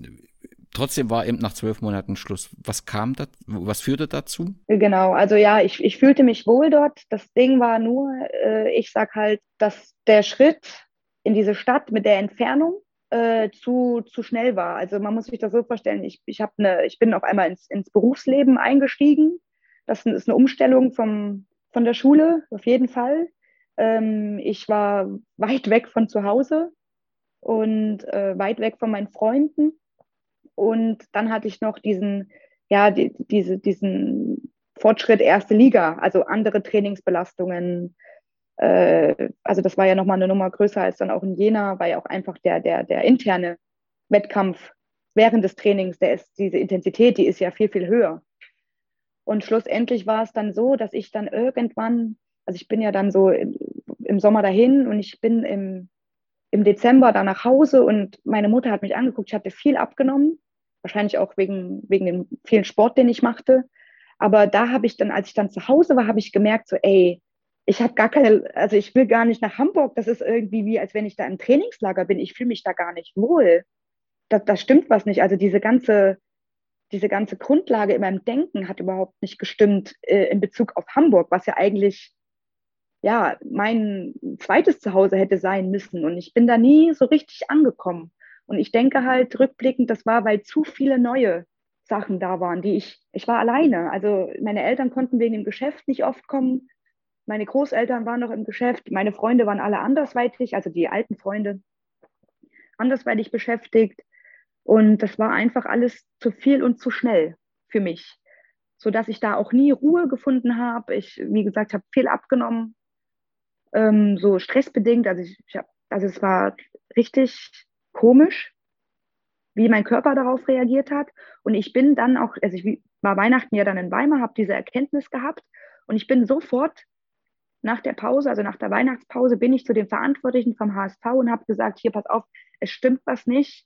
Speaker 1: Trotzdem war eben nach zwölf Monaten Schluss. Was kam da, was führte dazu?
Speaker 2: Genau, also ja, ich, ich fühlte mich wohl dort. Das Ding war nur, äh, ich sag halt, dass der Schritt in diese Stadt mit der Entfernung äh, zu, zu schnell war. Also man muss sich das so vorstellen, ich, ich, eine, ich bin auf einmal ins, ins Berufsleben eingestiegen. Das ist eine Umstellung vom, von der Schule, auf jeden Fall. Ähm, ich war weit weg von zu Hause und äh, weit weg von meinen Freunden und dann hatte ich noch diesen, ja, die, diese, diesen Fortschritt erste Liga, also andere Trainingsbelastungen. Äh, also das war ja nochmal eine Nummer größer als dann auch in Jena, weil ja auch einfach der, der, der interne Wettkampf während des Trainings, der ist, diese Intensität, die ist ja viel, viel höher. Und schlussendlich war es dann so, dass ich dann irgendwann, also ich bin ja dann so im, im Sommer dahin und ich bin im, im Dezember da nach Hause und meine Mutter hat mich angeguckt, ich hatte viel abgenommen wahrscheinlich auch wegen, wegen dem vielen Sport, den ich machte. Aber da habe ich dann, als ich dann zu Hause war, habe ich gemerkt, so, ey, ich habe gar keine, also ich will gar nicht nach Hamburg. Das ist irgendwie wie, als wenn ich da im Trainingslager bin. Ich fühle mich da gar nicht wohl. Da, da stimmt was nicht. Also diese ganze, diese ganze Grundlage in meinem Denken hat überhaupt nicht gestimmt äh, in Bezug auf Hamburg, was ja eigentlich ja mein zweites Zuhause hätte sein müssen. Und ich bin da nie so richtig angekommen. Und ich denke halt rückblickend, das war, weil zu viele neue Sachen da waren, die ich, ich war alleine. Also meine Eltern konnten wegen dem Geschäft nicht oft kommen. Meine Großeltern waren noch im Geschäft. Meine Freunde waren alle andersweitig, also die alten Freunde, andersweitig beschäftigt. Und das war einfach alles zu viel und zu schnell für mich, sodass ich da auch nie Ruhe gefunden habe. Ich, wie gesagt, habe viel abgenommen, ähm, so stressbedingt. Also, ich, ich hab, also es war richtig komisch, wie mein Körper darauf reagiert hat. Und ich bin dann auch, also ich war Weihnachten ja dann in Weimar, habe diese Erkenntnis gehabt und ich bin sofort nach der Pause, also nach der Weihnachtspause, bin ich zu den Verantwortlichen vom HSV und habe gesagt, hier, pass auf, es stimmt was nicht.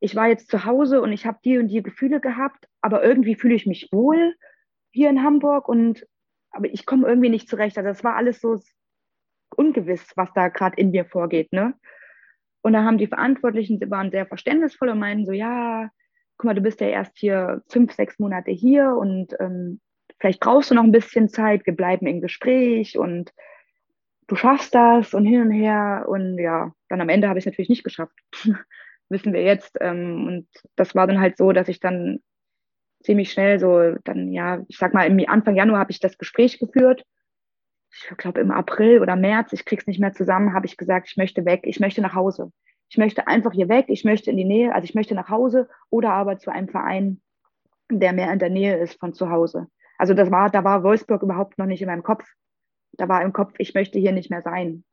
Speaker 2: Ich war jetzt zu Hause und ich habe die und die Gefühle gehabt, aber irgendwie fühle ich mich wohl hier in Hamburg und aber ich komme irgendwie nicht zurecht. Also das war alles so ungewiss, was da gerade in mir vorgeht. Ne? Und da haben die Verantwortlichen, sie waren sehr verständnisvoll und meinten so, ja, guck mal, du bist ja erst hier fünf, sechs Monate hier und ähm, vielleicht brauchst du noch ein bisschen Zeit, wir bleiben im Gespräch und du schaffst das und hin und her. Und ja, dann am Ende habe ich es natürlich nicht geschafft. *laughs* Wissen wir jetzt. Ähm, und das war dann halt so, dass ich dann ziemlich schnell so, dann ja, ich sag mal, Anfang Januar habe ich das Gespräch geführt ich glaube im April oder März, ich krieg's nicht mehr zusammen, habe ich gesagt, ich möchte weg, ich möchte nach Hause. Ich möchte einfach hier weg, ich möchte in die Nähe, also ich möchte nach Hause oder aber zu einem Verein, der mehr in der Nähe ist von zu Hause. Also das war, da war Wolfsburg überhaupt noch nicht in meinem Kopf. Da war im Kopf, ich möchte hier nicht mehr sein.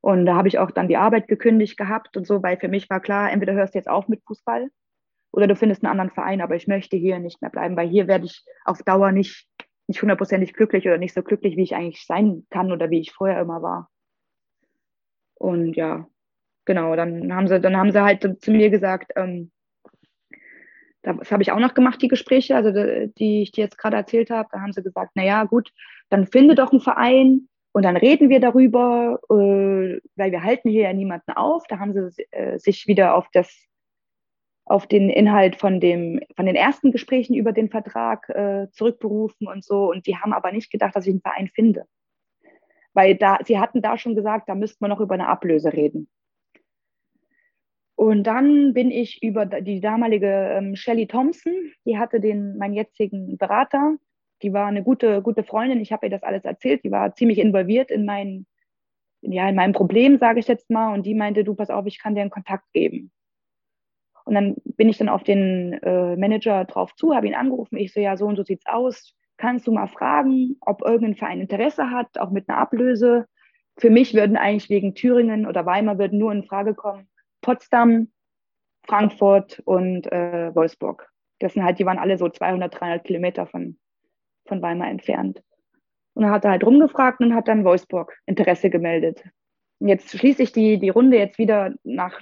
Speaker 2: Und da habe ich auch dann die Arbeit gekündigt gehabt und so, weil für mich war klar, entweder hörst du jetzt auf mit Fußball oder du findest einen anderen Verein, aber ich möchte hier nicht mehr bleiben, weil hier werde ich auf Dauer nicht nicht hundertprozentig glücklich oder nicht so glücklich, wie ich eigentlich sein kann oder wie ich vorher immer war. Und ja, genau, dann haben sie, dann haben sie halt zu mir gesagt, ähm, das habe ich auch noch gemacht, die Gespräche, also die ich dir jetzt gerade erzählt habe. Da haben sie gesagt, naja, gut, dann finde doch einen Verein und dann reden wir darüber, äh, weil wir halten hier ja niemanden auf. Da haben sie äh, sich wieder auf das auf den Inhalt von, dem, von den ersten Gesprächen über den Vertrag äh, zurückberufen und so. Und die haben aber nicht gedacht, dass ich einen Verein finde. Weil da, sie hatten da schon gesagt, da müsste man noch über eine Ablöse reden. Und dann bin ich über die damalige ähm, Shelley Thompson, die hatte den, meinen jetzigen Berater, die war eine gute, gute Freundin, ich habe ihr das alles erzählt, die war ziemlich involviert in mein, ja, in meinem Problem, sage ich jetzt mal, und die meinte, du pass auf, ich kann dir einen Kontakt geben. Und dann bin ich dann auf den äh, Manager drauf zu, habe ihn angerufen. Ich so, ja, so und so sieht's aus. Kannst du mal fragen, ob irgendein Verein Interesse hat, auch mit einer Ablöse? Für mich würden eigentlich wegen Thüringen oder Weimar würden nur in Frage kommen Potsdam, Frankfurt und äh, Wolfsburg. Das sind halt, die waren alle so 200, 300 Kilometer von, von Weimar entfernt. Und dann hat er halt rumgefragt und hat dann Wolfsburg Interesse gemeldet. Und jetzt schließe ich die, die Runde jetzt wieder nach,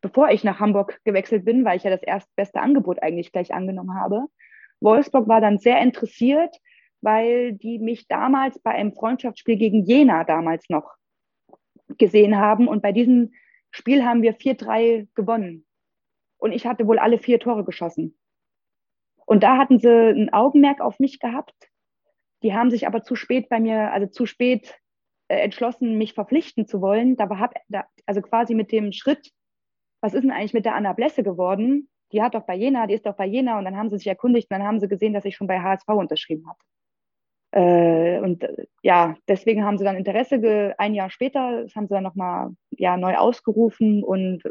Speaker 2: bevor ich nach Hamburg gewechselt bin, weil ich ja das erstbeste Angebot eigentlich gleich angenommen habe. Wolfsburg war dann sehr interessiert, weil die mich damals bei einem Freundschaftsspiel gegen Jena damals noch gesehen haben. Und bei diesem Spiel haben wir 4-3 gewonnen. Und ich hatte wohl alle vier Tore geschossen. Und da hatten sie ein Augenmerk auf mich gehabt. Die haben sich aber zu spät bei mir, also zu spät äh, entschlossen, mich verpflichten zu wollen. Da war, also quasi mit dem Schritt, was ist denn eigentlich mit der Anna Blesse geworden? Die hat doch bei Jena, die ist doch bei Jena. Und dann haben sie sich erkundigt und dann haben sie gesehen, dass ich schon bei HSV unterschrieben habe. Äh, und äh, ja, deswegen haben sie dann Interesse, ein Jahr später, das haben sie dann nochmal ja, neu ausgerufen und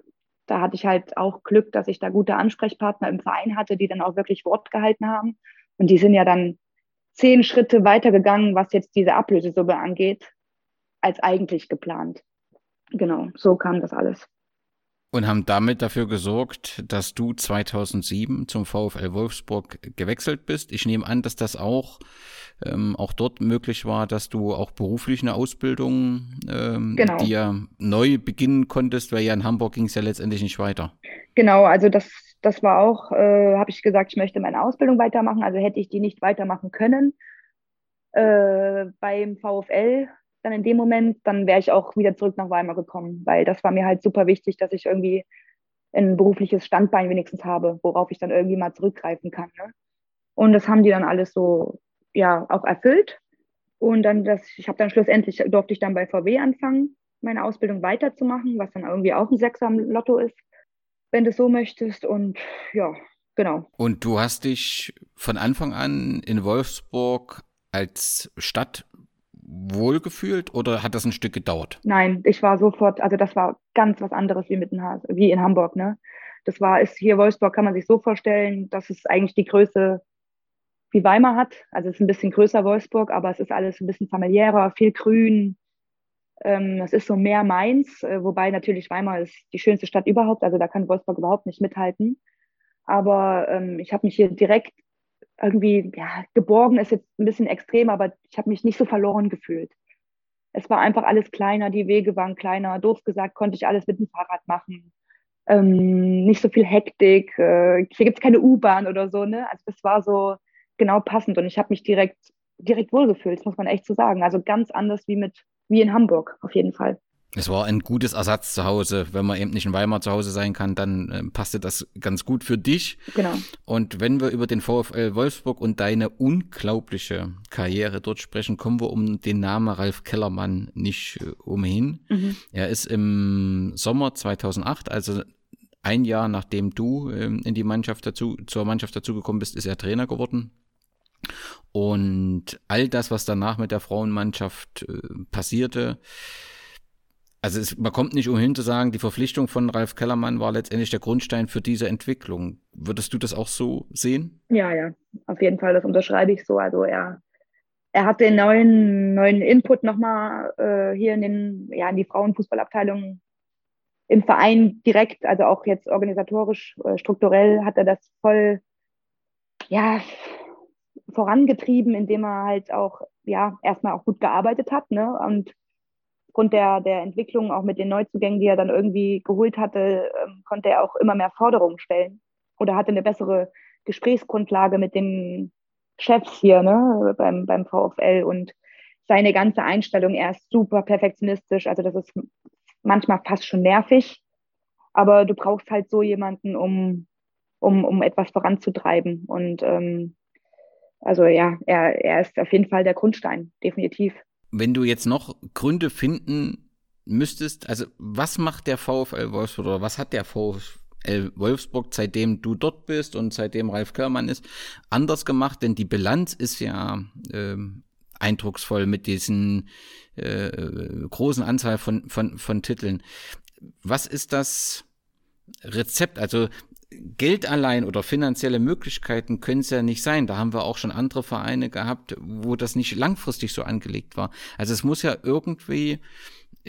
Speaker 2: da hatte ich halt auch Glück, dass ich da gute Ansprechpartner im Verein hatte, die dann auch wirklich Wort gehalten haben. Und die sind ja dann zehn Schritte weitergegangen, was jetzt diese Ablösesumme angeht, als eigentlich geplant. Genau, so kam das alles.
Speaker 1: Und haben damit dafür gesorgt, dass du 2007 zum VfL Wolfsburg gewechselt bist. Ich nehme an, dass das auch, ähm, auch dort möglich war, dass du auch beruflich eine Ausbildung ähm, genau. dir neu beginnen konntest, weil ja in Hamburg ging es ja letztendlich nicht weiter.
Speaker 2: Genau, also das, das war auch, äh, habe ich gesagt, ich möchte meine Ausbildung weitermachen. Also hätte ich die nicht weitermachen können. Äh, beim VfL dann in dem Moment, dann wäre ich auch wieder zurück nach Weimar gekommen, weil das war mir halt super wichtig, dass ich irgendwie ein berufliches Standbein wenigstens habe, worauf ich dann irgendwie mal zurückgreifen kann. Ne? Und das haben die dann alles so, ja, auch erfüllt. Und dann, das, ich habe dann schlussendlich, durfte ich dann bei VW anfangen, meine Ausbildung weiterzumachen, was dann irgendwie auch ein Sechser am Lotto ist, wenn du so möchtest. Und ja, genau.
Speaker 1: Und du hast dich von Anfang an in Wolfsburg als Stadt wohlgefühlt oder hat das ein Stück gedauert?
Speaker 2: Nein, ich war sofort, also das war ganz was anderes wie, mit in, wie in Hamburg. Ne? Das war, ist hier Wolfsburg, kann man sich so vorstellen, dass es eigentlich die Größe wie Weimar hat. Also es ist ein bisschen größer Wolfsburg, aber es ist alles ein bisschen familiärer, viel grün. Ähm, es ist so mehr Mainz, äh, wobei natürlich Weimar ist die schönste Stadt überhaupt, also da kann Wolfsburg überhaupt nicht mithalten. Aber ähm, ich habe mich hier direkt irgendwie, ja, geborgen ist jetzt ein bisschen extrem, aber ich habe mich nicht so verloren gefühlt. Es war einfach alles kleiner, die Wege waren kleiner. Doof gesagt, konnte ich alles mit dem Fahrrad machen. Ähm, nicht so viel Hektik. Äh, hier gibt es keine U-Bahn oder so, ne? Also das war so genau passend und ich habe mich direkt, direkt wohlgefühlt, muss man echt so sagen. Also ganz anders wie mit, wie in Hamburg, auf jeden Fall.
Speaker 1: Es war ein gutes Ersatz zu Hause. Wenn man eben nicht in Weimar zu Hause sein kann, dann äh, passte das ganz gut für dich.
Speaker 2: Genau.
Speaker 1: Und wenn wir über den VfL Wolfsburg und deine unglaubliche Karriere dort sprechen, kommen wir um den Namen Ralf Kellermann nicht äh, umhin. Mhm. Er ist im Sommer 2008, also ein Jahr nachdem du äh, in die Mannschaft dazu, zur Mannschaft dazugekommen bist, ist er Trainer geworden. Und all das, was danach mit der Frauenmannschaft äh, passierte, also es, man kommt nicht umhin zu sagen, die Verpflichtung von Ralf Kellermann war letztendlich der Grundstein für diese Entwicklung. Würdest du das auch so sehen?
Speaker 2: Ja, ja, auf jeden Fall, das unterschreibe ich so. Also er, er hat den neuen, neuen Input nochmal äh, hier in, den, ja, in die Frauenfußballabteilung im Verein direkt, also auch jetzt organisatorisch, äh, strukturell hat er das voll ja, vorangetrieben, indem er halt auch ja erstmal auch gut gearbeitet hat ne? und aufgrund der, der Entwicklung, auch mit den Neuzugängen, die er dann irgendwie geholt hatte, ähm, konnte er auch immer mehr Forderungen stellen oder hatte eine bessere Gesprächsgrundlage mit den Chefs hier ne, beim, beim VfL. Und seine ganze Einstellung, er ist super perfektionistisch, also das ist manchmal fast schon nervig, aber du brauchst halt so jemanden, um, um, um etwas voranzutreiben. Und ähm, also ja, er, er ist auf jeden Fall der Grundstein, definitiv.
Speaker 1: Wenn du jetzt noch Gründe finden müsstest, also was macht der VfL Wolfsburg oder was hat der VfL Wolfsburg, seitdem du dort bist und seitdem Ralf Körmann ist, anders gemacht? Denn die Bilanz ist ja äh, eindrucksvoll mit diesen äh, großen Anzahl von, von, von Titeln. Was ist das, Rezept, also Geld allein oder finanzielle Möglichkeiten können es ja nicht sein. Da haben wir auch schon andere Vereine gehabt, wo das nicht langfristig so angelegt war. Also es muss ja irgendwie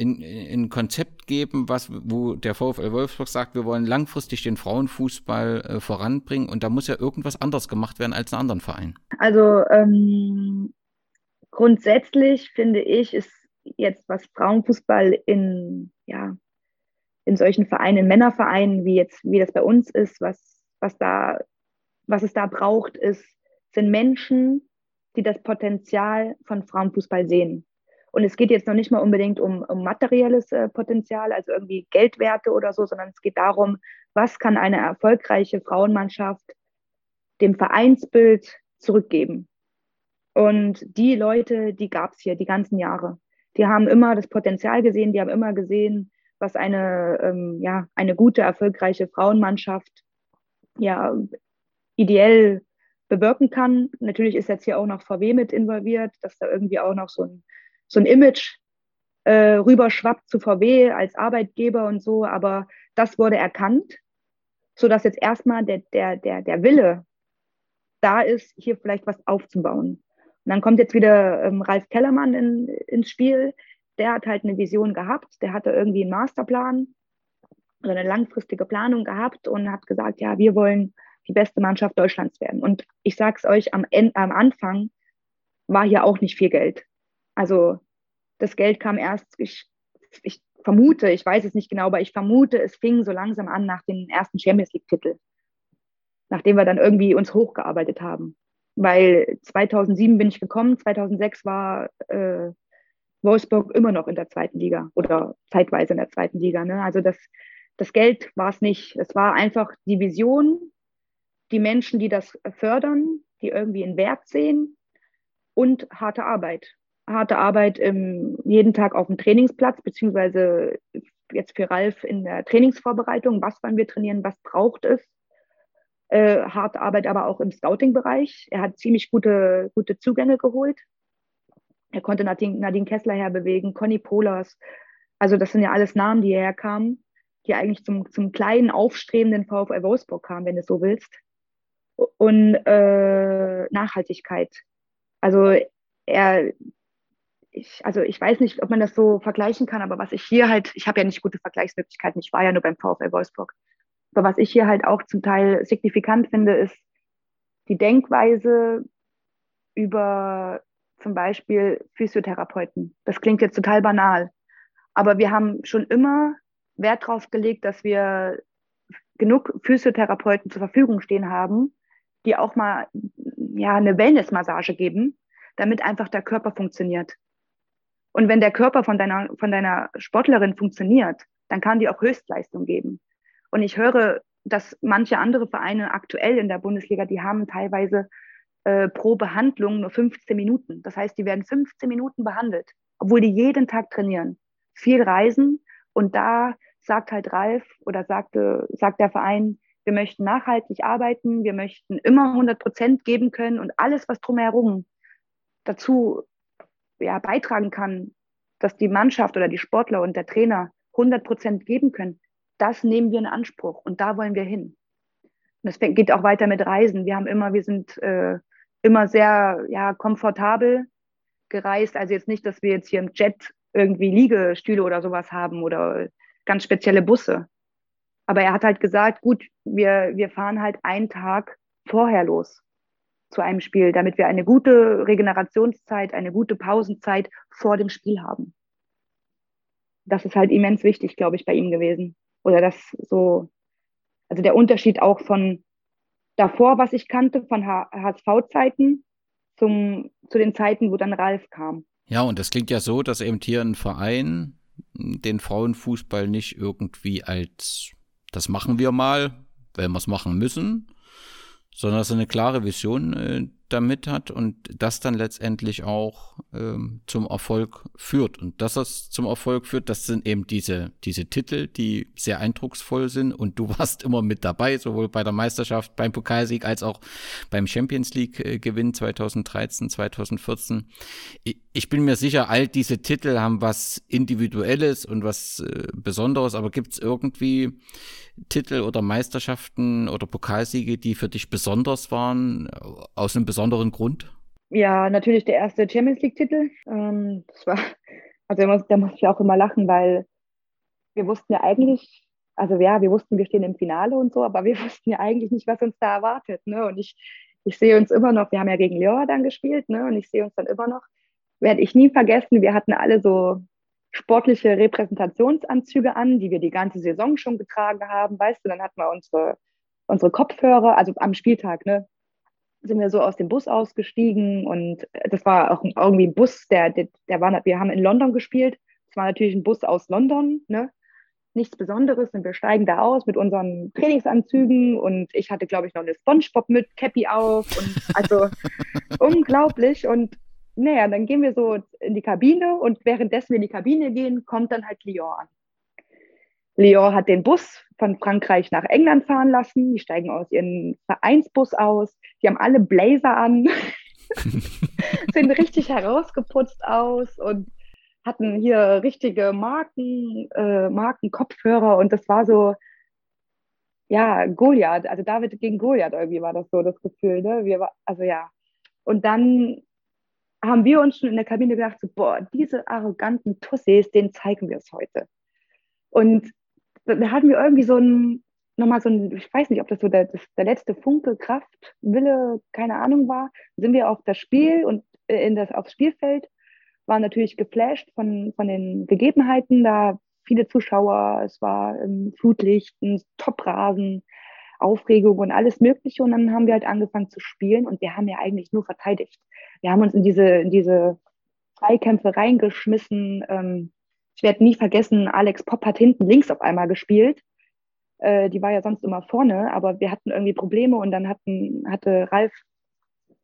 Speaker 1: ein Konzept geben, was, wo der VfL Wolfsburg sagt, wir wollen langfristig den Frauenfußball äh, voranbringen und da muss ja irgendwas anders gemacht werden als in anderen Vereinen.
Speaker 2: Also ähm, grundsätzlich finde ich, ist jetzt was Frauenfußball in, ja, in solchen Vereinen, in Männervereinen, wie jetzt, wie das bei uns ist, was, was da, was es da braucht, ist, sind Menschen, die das Potenzial von Frauenfußball sehen. Und es geht jetzt noch nicht mal unbedingt um, um materielles äh, Potenzial, also irgendwie Geldwerte oder so, sondern es geht darum, was kann eine erfolgreiche Frauenmannschaft dem Vereinsbild zurückgeben. Und die Leute, die gab es hier die ganzen Jahre. Die haben immer das Potenzial gesehen, die haben immer gesehen, was eine, ähm, ja, eine gute, erfolgreiche Frauenmannschaft ja, ideell bewirken kann. Natürlich ist jetzt hier auch noch VW mit involviert, dass da irgendwie auch noch so ein, so ein Image äh, rüberschwappt zu VW als Arbeitgeber und so, aber das wurde erkannt, sodass jetzt erstmal der, der, der, der Wille da ist, hier vielleicht was aufzubauen. Und dann kommt jetzt wieder ähm, Ralf Kellermann in, ins Spiel, der hat halt eine Vision gehabt, der hatte irgendwie einen Masterplan oder eine langfristige Planung gehabt und hat gesagt, ja, wir wollen die beste Mannschaft Deutschlands werden. Und ich sage es euch, am, Ende, am Anfang war hier auch nicht viel Geld. Also das Geld kam erst, ich, ich vermute, ich weiß es nicht genau, aber ich vermute, es fing so langsam an nach dem ersten Champions League-Titel, nachdem wir dann irgendwie uns hochgearbeitet haben. Weil 2007 bin ich gekommen, 2006 war äh, Wolfsburg immer noch in der zweiten Liga oder zeitweise in der zweiten Liga. Ne? Also das, das Geld war es nicht. Es war einfach die Vision, die Menschen, die das fördern, die irgendwie einen Wert sehen und harte Arbeit. Harte Arbeit im, jeden Tag auf dem Trainingsplatz, beziehungsweise jetzt für Ralf in der Trainingsvorbereitung. Was wollen wir trainieren? Was braucht es? Äh, harte Arbeit aber auch im Scouting-Bereich. Er hat ziemlich gute, gute Zugänge geholt er konnte Nadine, Nadine Kessler herbewegen, Conny Polas. Also das sind ja alles Namen, die hierher kamen, die eigentlich zum, zum kleinen, aufstrebenden VfL Wolfsburg kamen, wenn du so willst. Und äh, Nachhaltigkeit. Also er, ich, also ich weiß nicht, ob man das so vergleichen kann, aber was ich hier halt, ich habe ja nicht gute Vergleichsmöglichkeiten, ich war ja nur beim VfL Wolfsburg. Aber was ich hier halt auch zum Teil signifikant finde, ist die Denkweise über zum Beispiel Physiotherapeuten. Das klingt jetzt total banal, aber wir haben schon immer Wert darauf gelegt, dass wir genug Physiotherapeuten zur Verfügung stehen haben, die auch mal ja, eine Wellnessmassage geben, damit einfach der Körper funktioniert. Und wenn der Körper von deiner, von deiner Sportlerin funktioniert, dann kann die auch Höchstleistung geben. Und ich höre, dass manche andere Vereine aktuell in der Bundesliga, die haben teilweise äh, pro Behandlung nur 15 Minuten. Das heißt, die werden 15 Minuten behandelt, obwohl die jeden Tag trainieren, viel reisen. Und da sagt halt Ralf oder sagte, sagt der Verein, wir möchten nachhaltig arbeiten, wir möchten immer 100 Prozent geben können und alles, was drumherum dazu ja, beitragen kann, dass die Mannschaft oder die Sportler und der Trainer 100 Prozent geben können, das nehmen wir in Anspruch und da wollen wir hin. Und das geht auch weiter mit Reisen. Wir haben immer, wir sind äh, immer sehr ja, komfortabel gereist. Also jetzt nicht, dass wir jetzt hier im Jet irgendwie Liegestühle oder sowas haben oder ganz spezielle Busse. Aber er hat halt gesagt, gut, wir, wir fahren halt einen Tag vorher los zu einem Spiel, damit wir eine gute Regenerationszeit, eine gute Pausenzeit vor dem Spiel haben. Das ist halt immens wichtig, glaube ich, bei ihm gewesen. Oder das so, also der Unterschied auch von davor, was ich kannte von HSV-Zeiten, zu den Zeiten, wo dann Ralf kam.
Speaker 1: Ja, und das klingt ja so, dass eben hier ein Verein den Frauenfußball nicht irgendwie als das machen wir mal, weil wir es machen müssen, sondern dass eine klare Vision, äh, damit hat und das dann letztendlich auch ähm, zum Erfolg führt. Und dass das zum Erfolg führt, das sind eben diese, diese Titel, die sehr eindrucksvoll sind und du *laughs* warst immer mit dabei, sowohl bei der Meisterschaft, beim Pokalsieg als auch beim Champions League-Gewinn 2013, 2014. Ich, bin mir sicher, all diese Titel haben was Individuelles und was äh, Besonderes, aber gibt es irgendwie Titel oder Meisterschaften oder Pokalsiege, die für dich besonders waren, aus einem besonderen Grund?
Speaker 2: Ja, natürlich der erste Champions League-Titel. Ähm, das war, also da muss ich auch immer lachen, weil wir wussten ja eigentlich, also ja, wir wussten, wir stehen im Finale und so, aber wir *laughs* wussten ja eigentlich nicht, was uns da erwartet. Ne? Und ich, ich sehe uns immer noch, wir haben ja gegen Lyon dann gespielt, ne? Und ich sehe uns dann immer noch, werde ich nie vergessen, wir hatten alle so sportliche Repräsentationsanzüge an, die wir die ganze Saison schon getragen haben, weißt du, dann hatten wir unsere, unsere Kopfhörer, also am Spieltag, ne, sind wir so aus dem Bus ausgestiegen und das war auch irgendwie ein Bus, der, der, der war, wir haben in London gespielt, es war natürlich ein Bus aus London, ne, nichts Besonderes und wir steigen da aus mit unseren Trainingsanzügen und ich hatte, glaube ich, noch eine Spongebob mit Cappy auf und also *laughs* unglaublich und naja, dann gehen wir so in die Kabine und währenddessen wir in die Kabine gehen, kommt dann halt Lyon an. Lyon hat den Bus von Frankreich nach England fahren lassen. Die steigen aus ihrem Vereinsbus aus. Die haben alle Blazer an, *laughs* sehen richtig herausgeputzt aus und hatten hier richtige Marken, äh, Markenkopfhörer und das war so, ja, Goliath, also David gegen Goliath irgendwie war das so das Gefühl, ne? Wir, also ja. Und dann haben wir uns schon in der Kabine gedacht, so, boah, diese arroganten Tussis, denen zeigen wir es heute. Und da hatten wir irgendwie so ein, nochmal so ein, ich weiß nicht, ob das so der, das, der letzte Funke Kraft, Wille, keine Ahnung war, sind wir auf das Spiel und äh, in das, aufs Spielfeld, waren natürlich geflasht von, von den Gegebenheiten, da viele Zuschauer, es war ähm, Flutlicht, ein Toprasen, Aufregung und alles Mögliche. Und dann haben wir halt angefangen zu spielen und wir haben ja eigentlich nur verteidigt. Wir haben uns in diese, in diese Zweikämpfe reingeschmissen. Ähm, ich werde nie vergessen, Alex Popp hat hinten links auf einmal gespielt. Äh, die war ja sonst immer vorne, aber wir hatten irgendwie Probleme und dann hatten, hatte Ralf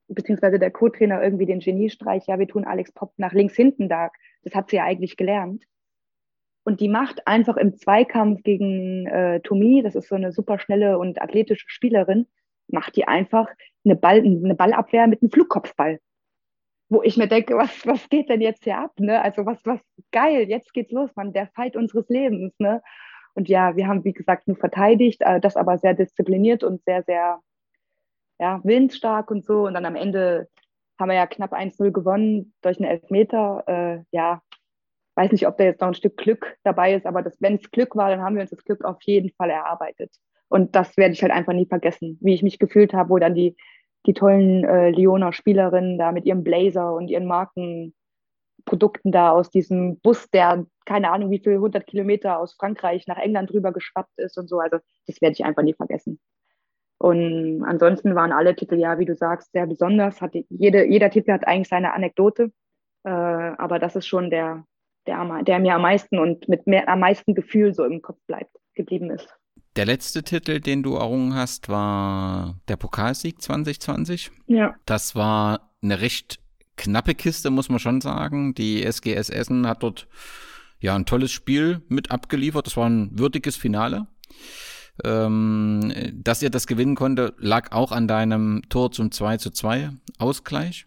Speaker 2: beziehungsweise der Co-Trainer irgendwie den Geniestreich, ja, wir tun Alex Popp nach links hinten da. Das hat sie ja eigentlich gelernt. Und die macht einfach im Zweikampf gegen äh, Tomi, das ist so eine super schnelle und athletische Spielerin, macht die einfach eine, Ball, eine Ballabwehr mit einem Flugkopfball. Wo ich mir denke, was, was geht denn jetzt hier ab? Ne? Also was, was geil, jetzt geht's los, Mann, der Fight unseres Lebens. Ne? Und ja, wir haben, wie gesagt, nur verteidigt, äh, das aber sehr diszipliniert und sehr, sehr ja, willensstark und so. Und dann am Ende haben wir ja knapp 1-0 gewonnen durch einen Elfmeter. Äh, ja, weiß nicht, ob da jetzt noch ein Stück Glück dabei ist, aber wenn es Glück war, dann haben wir uns das Glück auf jeden Fall erarbeitet. Und das werde ich halt einfach nie vergessen, wie ich mich gefühlt habe, wo dann die, die tollen äh, Lyoner Spielerinnen da mit ihrem Blazer und ihren Markenprodukten da aus diesem Bus, der keine Ahnung wie viel 100 Kilometer aus Frankreich nach England drüber geschwappt ist und so. Also das werde ich einfach nie vergessen. Und ansonsten waren alle Titel ja, wie du sagst, sehr besonders. Hatte, jede, jeder Titel hat eigentlich seine Anekdote. Äh, aber das ist schon der, der, der mir am meisten und mit mehr, am meisten Gefühl so im Kopf bleibt, geblieben ist.
Speaker 1: Der letzte Titel, den du errungen hast, war der Pokalsieg 2020.
Speaker 2: Ja.
Speaker 1: Das war eine recht knappe Kiste, muss man schon sagen. Die SGS Essen hat dort ja ein tolles Spiel mit abgeliefert. Das war ein würdiges Finale. Ähm, dass ihr das gewinnen konnte, lag auch an deinem Tor zum 2 zu 2 Ausgleich.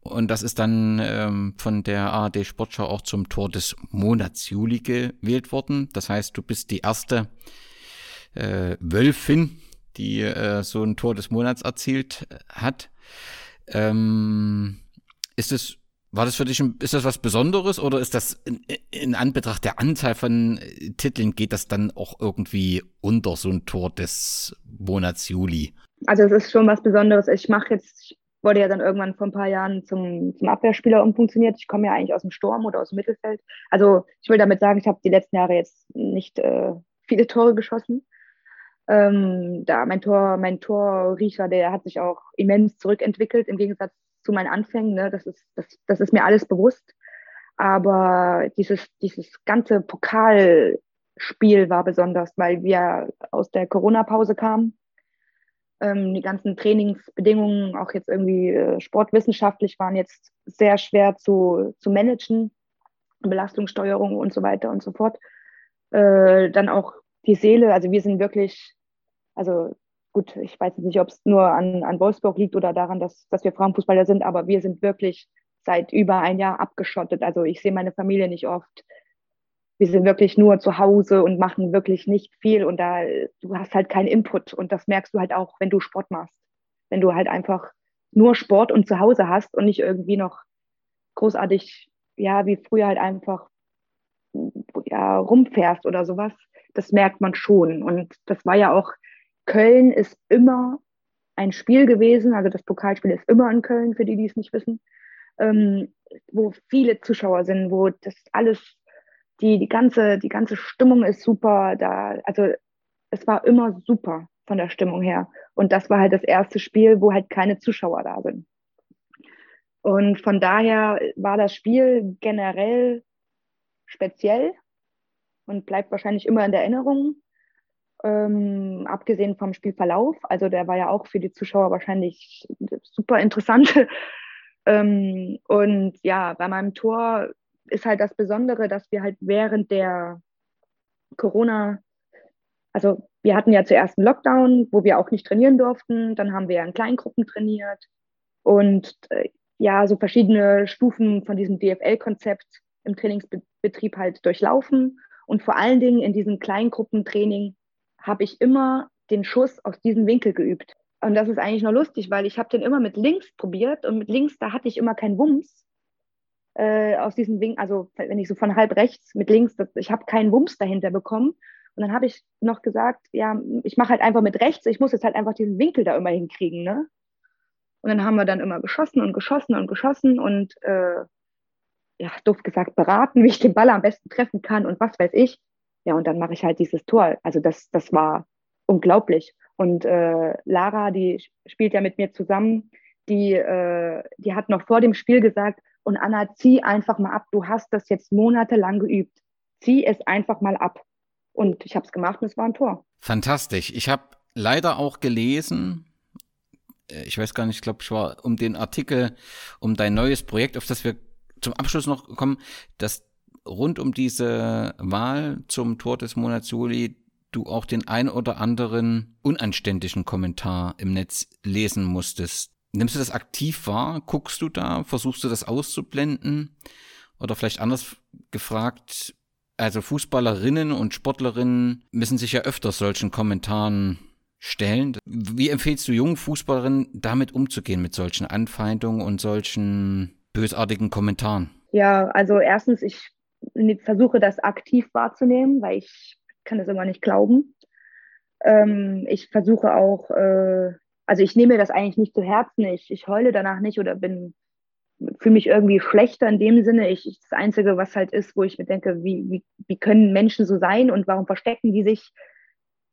Speaker 1: Und das ist dann ähm, von der ARD Sportschau auch zum Tor des Monats Juli gewählt worden. Das heißt, du bist die erste äh, Wölfin, die äh, so ein Tor des Monats erzielt hat. Ähm, ist es war das für dich, ist das was Besonderes oder ist das in, in, Anbetracht der Anzahl von äh, Titeln, geht das dann auch irgendwie unter so ein Tor des Monats Juli?
Speaker 2: Also es ist schon was Besonderes. Ich mache jetzt, ich wurde ja dann irgendwann vor ein paar Jahren zum, zum Abwehrspieler umfunktioniert. Ich komme ja eigentlich aus dem Sturm oder aus dem Mittelfeld. Also ich will damit sagen, ich habe die letzten Jahre jetzt nicht äh, viele Tore geschossen. Ähm, da mein Tor, mein Torriecher, der hat sich auch immens zurückentwickelt im Gegensatz zu meinen Anfängen. Ne? Das, ist, das, das ist mir alles bewusst. Aber dieses, dieses ganze Pokalspiel war besonders, weil wir aus der Corona-Pause kamen Ähm, die ganzen Trainingsbedingungen, auch jetzt irgendwie äh, sportwissenschaftlich, waren jetzt sehr schwer zu, zu managen. Belastungssteuerung und so weiter und so fort. Äh, dann auch die Seele, also wir sind wirklich, also gut, ich weiß nicht, ob es nur an, an Wolfsburg liegt oder daran, dass, dass wir Frauenfußballer sind, aber wir sind wirklich seit über ein Jahr abgeschottet. Also ich sehe meine Familie nicht oft. Wir sind wirklich nur zu Hause und machen wirklich nicht viel und da du hast halt keinen Input und das merkst du halt auch, wenn du Sport machst. Wenn du halt einfach nur Sport und zu Hause hast und nicht irgendwie noch großartig, ja, wie früher halt einfach ja, rumfährst oder sowas, das merkt man schon. Und das war ja auch, Köln ist immer ein Spiel gewesen, also das Pokalspiel ist immer in Köln, für die, die es nicht wissen ähm, wo viele Zuschauer sind, wo das alles, die, die, ganze, die ganze Stimmung ist super. Da, also es war immer super von der Stimmung her. Und das war halt das erste Spiel, wo halt keine Zuschauer da sind. Und von daher war das Spiel generell speziell und bleibt wahrscheinlich immer in der Erinnerung. Ähm, abgesehen vom Spielverlauf, also der war ja auch für die Zuschauer wahrscheinlich super interessant, *laughs* ähm, und ja, bei meinem Tor ist halt das Besondere, dass wir halt während der Corona, also wir hatten ja zuerst einen Lockdown, wo wir auch nicht trainieren durften. Dann haben wir in Kleingruppen trainiert und äh, ja, so verschiedene Stufen von diesem DFL-Konzept im Trainingsbetrieb halt durchlaufen. Und vor allen Dingen in diesem Kleingruppentraining habe ich immer den Schuss aus diesem Winkel geübt. Und das ist eigentlich nur lustig, weil ich habe den immer mit links probiert und mit links, da hatte ich immer keinen Wumms äh, aus diesem Winkel, also wenn ich so von halb rechts mit links, das, ich habe keinen Wumms dahinter bekommen. Und dann habe ich noch gesagt, ja, ich mache halt einfach mit rechts, ich muss jetzt halt einfach diesen Winkel da immer hinkriegen, ne? Und dann haben wir dann immer geschossen und geschossen und geschossen und äh, ja, doof gesagt, beraten, wie ich den Ball am besten treffen kann und was weiß ich. Ja, und dann mache ich halt dieses Tor. Also das, das war unglaublich. Und äh, Lara, die spielt ja mit mir zusammen, die, äh, die hat noch vor dem Spiel gesagt, und Anna, zieh einfach mal ab. Du hast das jetzt monatelang geübt. Zieh es einfach mal ab. Und ich habe es gemacht und es war ein Tor.
Speaker 1: Fantastisch. Ich habe leider auch gelesen, äh, ich weiß gar nicht, ich glaube, ich war um den Artikel, um dein neues Projekt, auf das wir zum Abschluss noch kommen, dass rund um diese Wahl zum Tor des Monats Juli du auch den ein oder anderen unanständigen Kommentar im Netz lesen musstest. Nimmst du das aktiv wahr? Guckst du da? Versuchst du das auszublenden? Oder vielleicht anders gefragt, also Fußballerinnen und Sportlerinnen müssen sich ja öfter solchen Kommentaren stellen. Wie empfehlst du jungen Fußballerinnen, damit umzugehen, mit solchen Anfeindungen und solchen bösartigen Kommentaren?
Speaker 2: Ja, also erstens, ich versuche das aktiv wahrzunehmen, weil ich kann das immer nicht glauben. Ähm, ich versuche auch, äh, also ich nehme das eigentlich nicht zu Herzen. Ich, ich heule danach nicht oder bin fühle mich irgendwie schlechter in dem Sinne. Ich, ich, das Einzige, was halt ist, wo ich mir denke, wie, wie, wie können Menschen so sein und warum verstecken die sich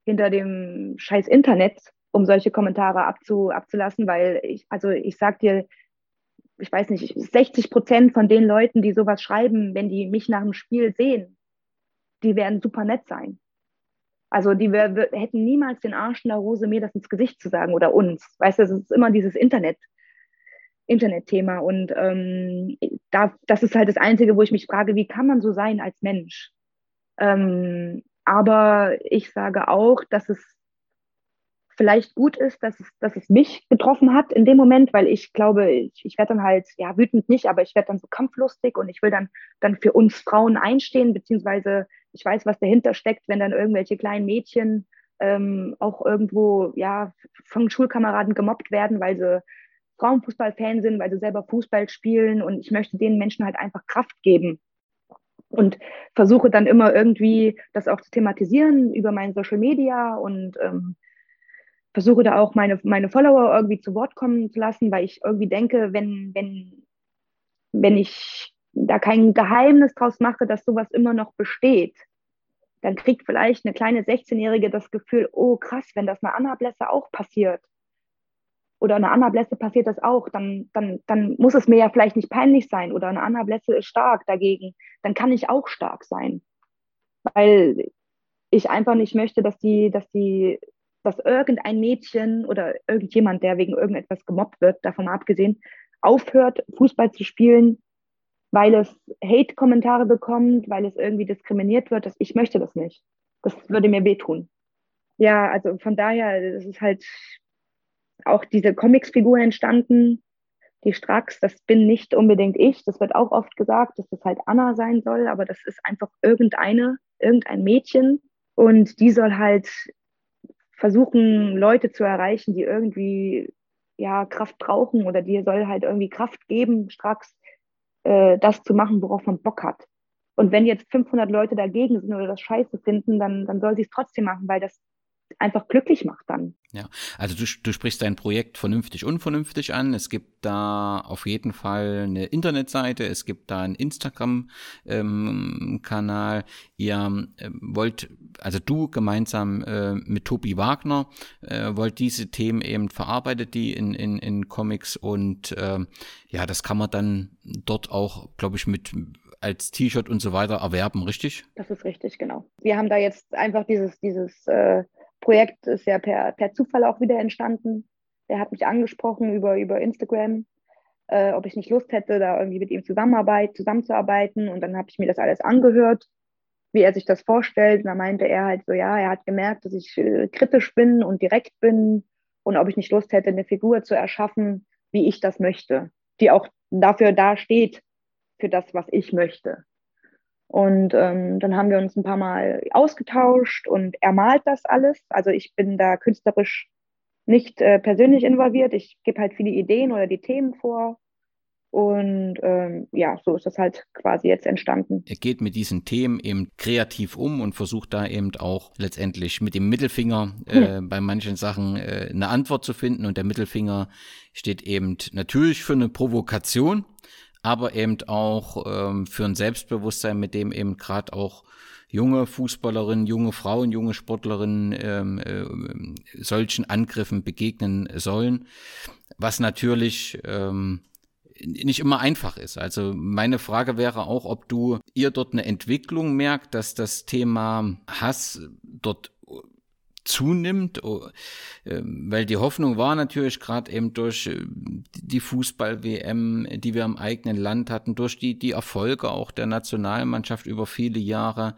Speaker 2: hinter dem scheiß Internet, um solche Kommentare abzu, abzulassen, weil ich, also ich sag dir, ich weiß nicht, 60 Prozent von den Leuten, die sowas schreiben, wenn die mich nach dem Spiel sehen, die werden super nett sein. Also die wir, wir hätten niemals den Arsch in der Hose, mir das ins Gesicht zu sagen oder uns. Weißt du, es ist immer dieses Internet, Internetthema. Und ähm, da, das ist halt das Einzige, wo ich mich frage, wie kann man so sein als Mensch? Ähm, aber ich sage auch, dass es vielleicht gut ist, dass es, dass es mich getroffen hat in dem Moment, weil ich glaube, ich, ich werde dann halt, ja, wütend nicht, aber ich werde dann so kampflustig und ich will dann, dann für uns Frauen einstehen, beziehungsweise ich weiß, was dahinter steckt, wenn dann irgendwelche kleinen Mädchen ähm, auch irgendwo ja von Schulkameraden gemobbt werden, weil sie Frauenfußballfan sind, weil sie selber Fußball spielen und ich möchte den Menschen halt einfach Kraft geben und versuche dann immer irgendwie das auch zu thematisieren über meinen Social Media und ähm, versuche da auch meine, meine Follower irgendwie zu Wort kommen zu lassen, weil ich irgendwie denke, wenn, wenn, wenn ich da kein Geheimnis draus mache, dass sowas immer noch besteht, dann kriegt vielleicht eine kleine 16-Jährige das Gefühl, oh krass, wenn das einer Anna Blässe auch passiert oder einer Anna Blässe passiert das auch, dann, dann, dann muss es mir ja vielleicht nicht peinlich sein oder eine Anna Blässe ist stark dagegen, dann kann ich auch stark sein. Weil ich einfach nicht möchte, dass die, dass die dass irgendein Mädchen oder irgendjemand, der wegen irgendetwas gemobbt wird, davon abgesehen, aufhört, Fußball zu spielen, weil es Hate-Kommentare bekommt, weil es irgendwie diskriminiert wird. Das, ich möchte das nicht. Das würde mir wehtun. Ja, also von daher, es ist halt auch diese Comics-Figur entstanden, die Strax, das bin nicht unbedingt ich. Das wird auch oft gesagt, dass das halt Anna sein soll, aber das ist einfach irgendeine, irgendein Mädchen. Und die soll halt versuchen, Leute zu erreichen, die irgendwie ja Kraft brauchen oder die soll halt irgendwie Kraft geben, Strax äh, das zu machen, worauf man Bock hat. Und wenn jetzt 500 Leute dagegen sind oder das scheiße finden, dann, dann soll sie es trotzdem machen, weil das einfach glücklich macht dann.
Speaker 1: Ja, also du, du sprichst dein Projekt vernünftig, unvernünftig an. Es gibt da auf jeden Fall eine Internetseite, es gibt da einen Instagram-Kanal. Ähm, Ihr äh, wollt, also du gemeinsam äh, mit Tobi Wagner, äh, wollt diese Themen eben verarbeitet, die in, in, in Comics und äh, ja, das kann man dann dort auch, glaube ich, mit als T-Shirt und so weiter erwerben, richtig?
Speaker 2: Das ist richtig, genau. Wir haben da jetzt einfach dieses, dieses äh, Projekt ist ja per, per Zufall auch wieder entstanden. Er hat mich angesprochen über, über Instagram, äh, ob ich nicht Lust hätte, da irgendwie mit ihm Zusammenarbeit, zusammenzuarbeiten. Und dann habe ich mir das alles angehört, wie er sich das vorstellt. Und da meinte er halt so, ja, er hat gemerkt, dass ich äh, kritisch bin und direkt bin und ob ich nicht Lust hätte, eine Figur zu erschaffen, wie ich das möchte, die auch dafür dasteht, für das, was ich möchte. Und ähm, dann haben wir uns ein paar Mal ausgetauscht und er malt das alles. Also ich bin da künstlerisch nicht äh, persönlich involviert. Ich gebe halt viele Ideen oder die Themen vor. Und ähm, ja, so ist das halt quasi jetzt entstanden.
Speaker 1: Er geht mit diesen Themen eben kreativ um und versucht da eben auch letztendlich mit dem Mittelfinger äh, hm. bei manchen Sachen äh, eine Antwort zu finden. Und der Mittelfinger steht eben natürlich für eine Provokation, aber eben auch ähm, für ein Selbstbewusstsein, mit dem eben gerade auch junge Fußballerinnen, junge Frauen, junge Sportlerinnen ähm, äh, solchen Angriffen begegnen sollen, was natürlich ähm, nicht immer einfach ist. Also meine Frage wäre auch, ob du ihr dort eine Entwicklung merkt, dass das Thema Hass dort zunimmt, oh, ähm, weil die Hoffnung war natürlich gerade eben durch äh, die Fußball-WM, die wir im eigenen Land hatten, durch die, die Erfolge auch der Nationalmannschaft über viele Jahre,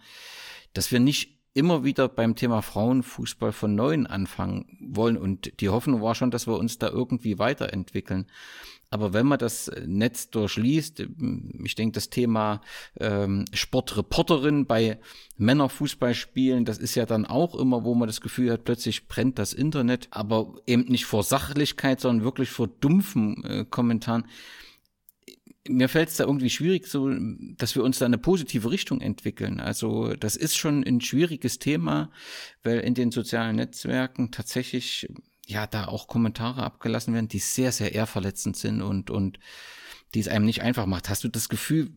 Speaker 1: dass wir nicht immer wieder beim Thema Frauenfußball von neuem anfangen wollen. Und die Hoffnung war schon, dass wir uns da irgendwie weiterentwickeln. Aber wenn man das Netz durchliest, ich denke, das Thema ähm, Sportreporterin bei Männerfußballspielen, das ist ja dann auch immer, wo man das Gefühl hat, plötzlich brennt das Internet, aber eben nicht vor Sachlichkeit, sondern wirklich vor dumpfen äh, Kommentaren mir fällt es da irgendwie schwierig, so, dass wir uns da eine positive Richtung entwickeln. Also das ist schon ein schwieriges Thema, weil in den sozialen Netzwerken tatsächlich ja da auch Kommentare abgelassen werden, die sehr, sehr ehrverletzend sind und, und die es einem nicht einfach macht. Hast du das Gefühl,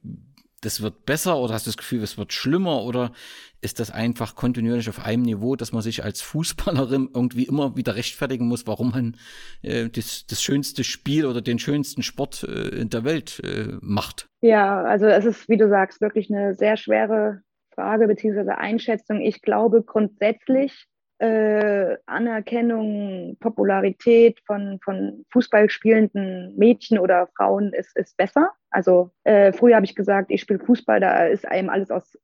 Speaker 1: das wird besser oder hast du das Gefühl, es wird schlimmer oder ist das einfach kontinuierlich auf einem Niveau, dass man sich als Fußballerin irgendwie immer wieder rechtfertigen muss, warum man äh, das, das schönste Spiel oder den schönsten Sport äh, in der Welt äh, macht?
Speaker 2: Ja, also es ist, wie du sagst, wirklich eine sehr schwere Frage bzw. Einschätzung. Ich glaube grundsätzlich, äh, Anerkennung, Popularität von, von Fußball spielenden Mädchen oder Frauen ist, ist besser. Also äh, früher habe ich gesagt, ich spiele Fußball, da ist einem alles aus,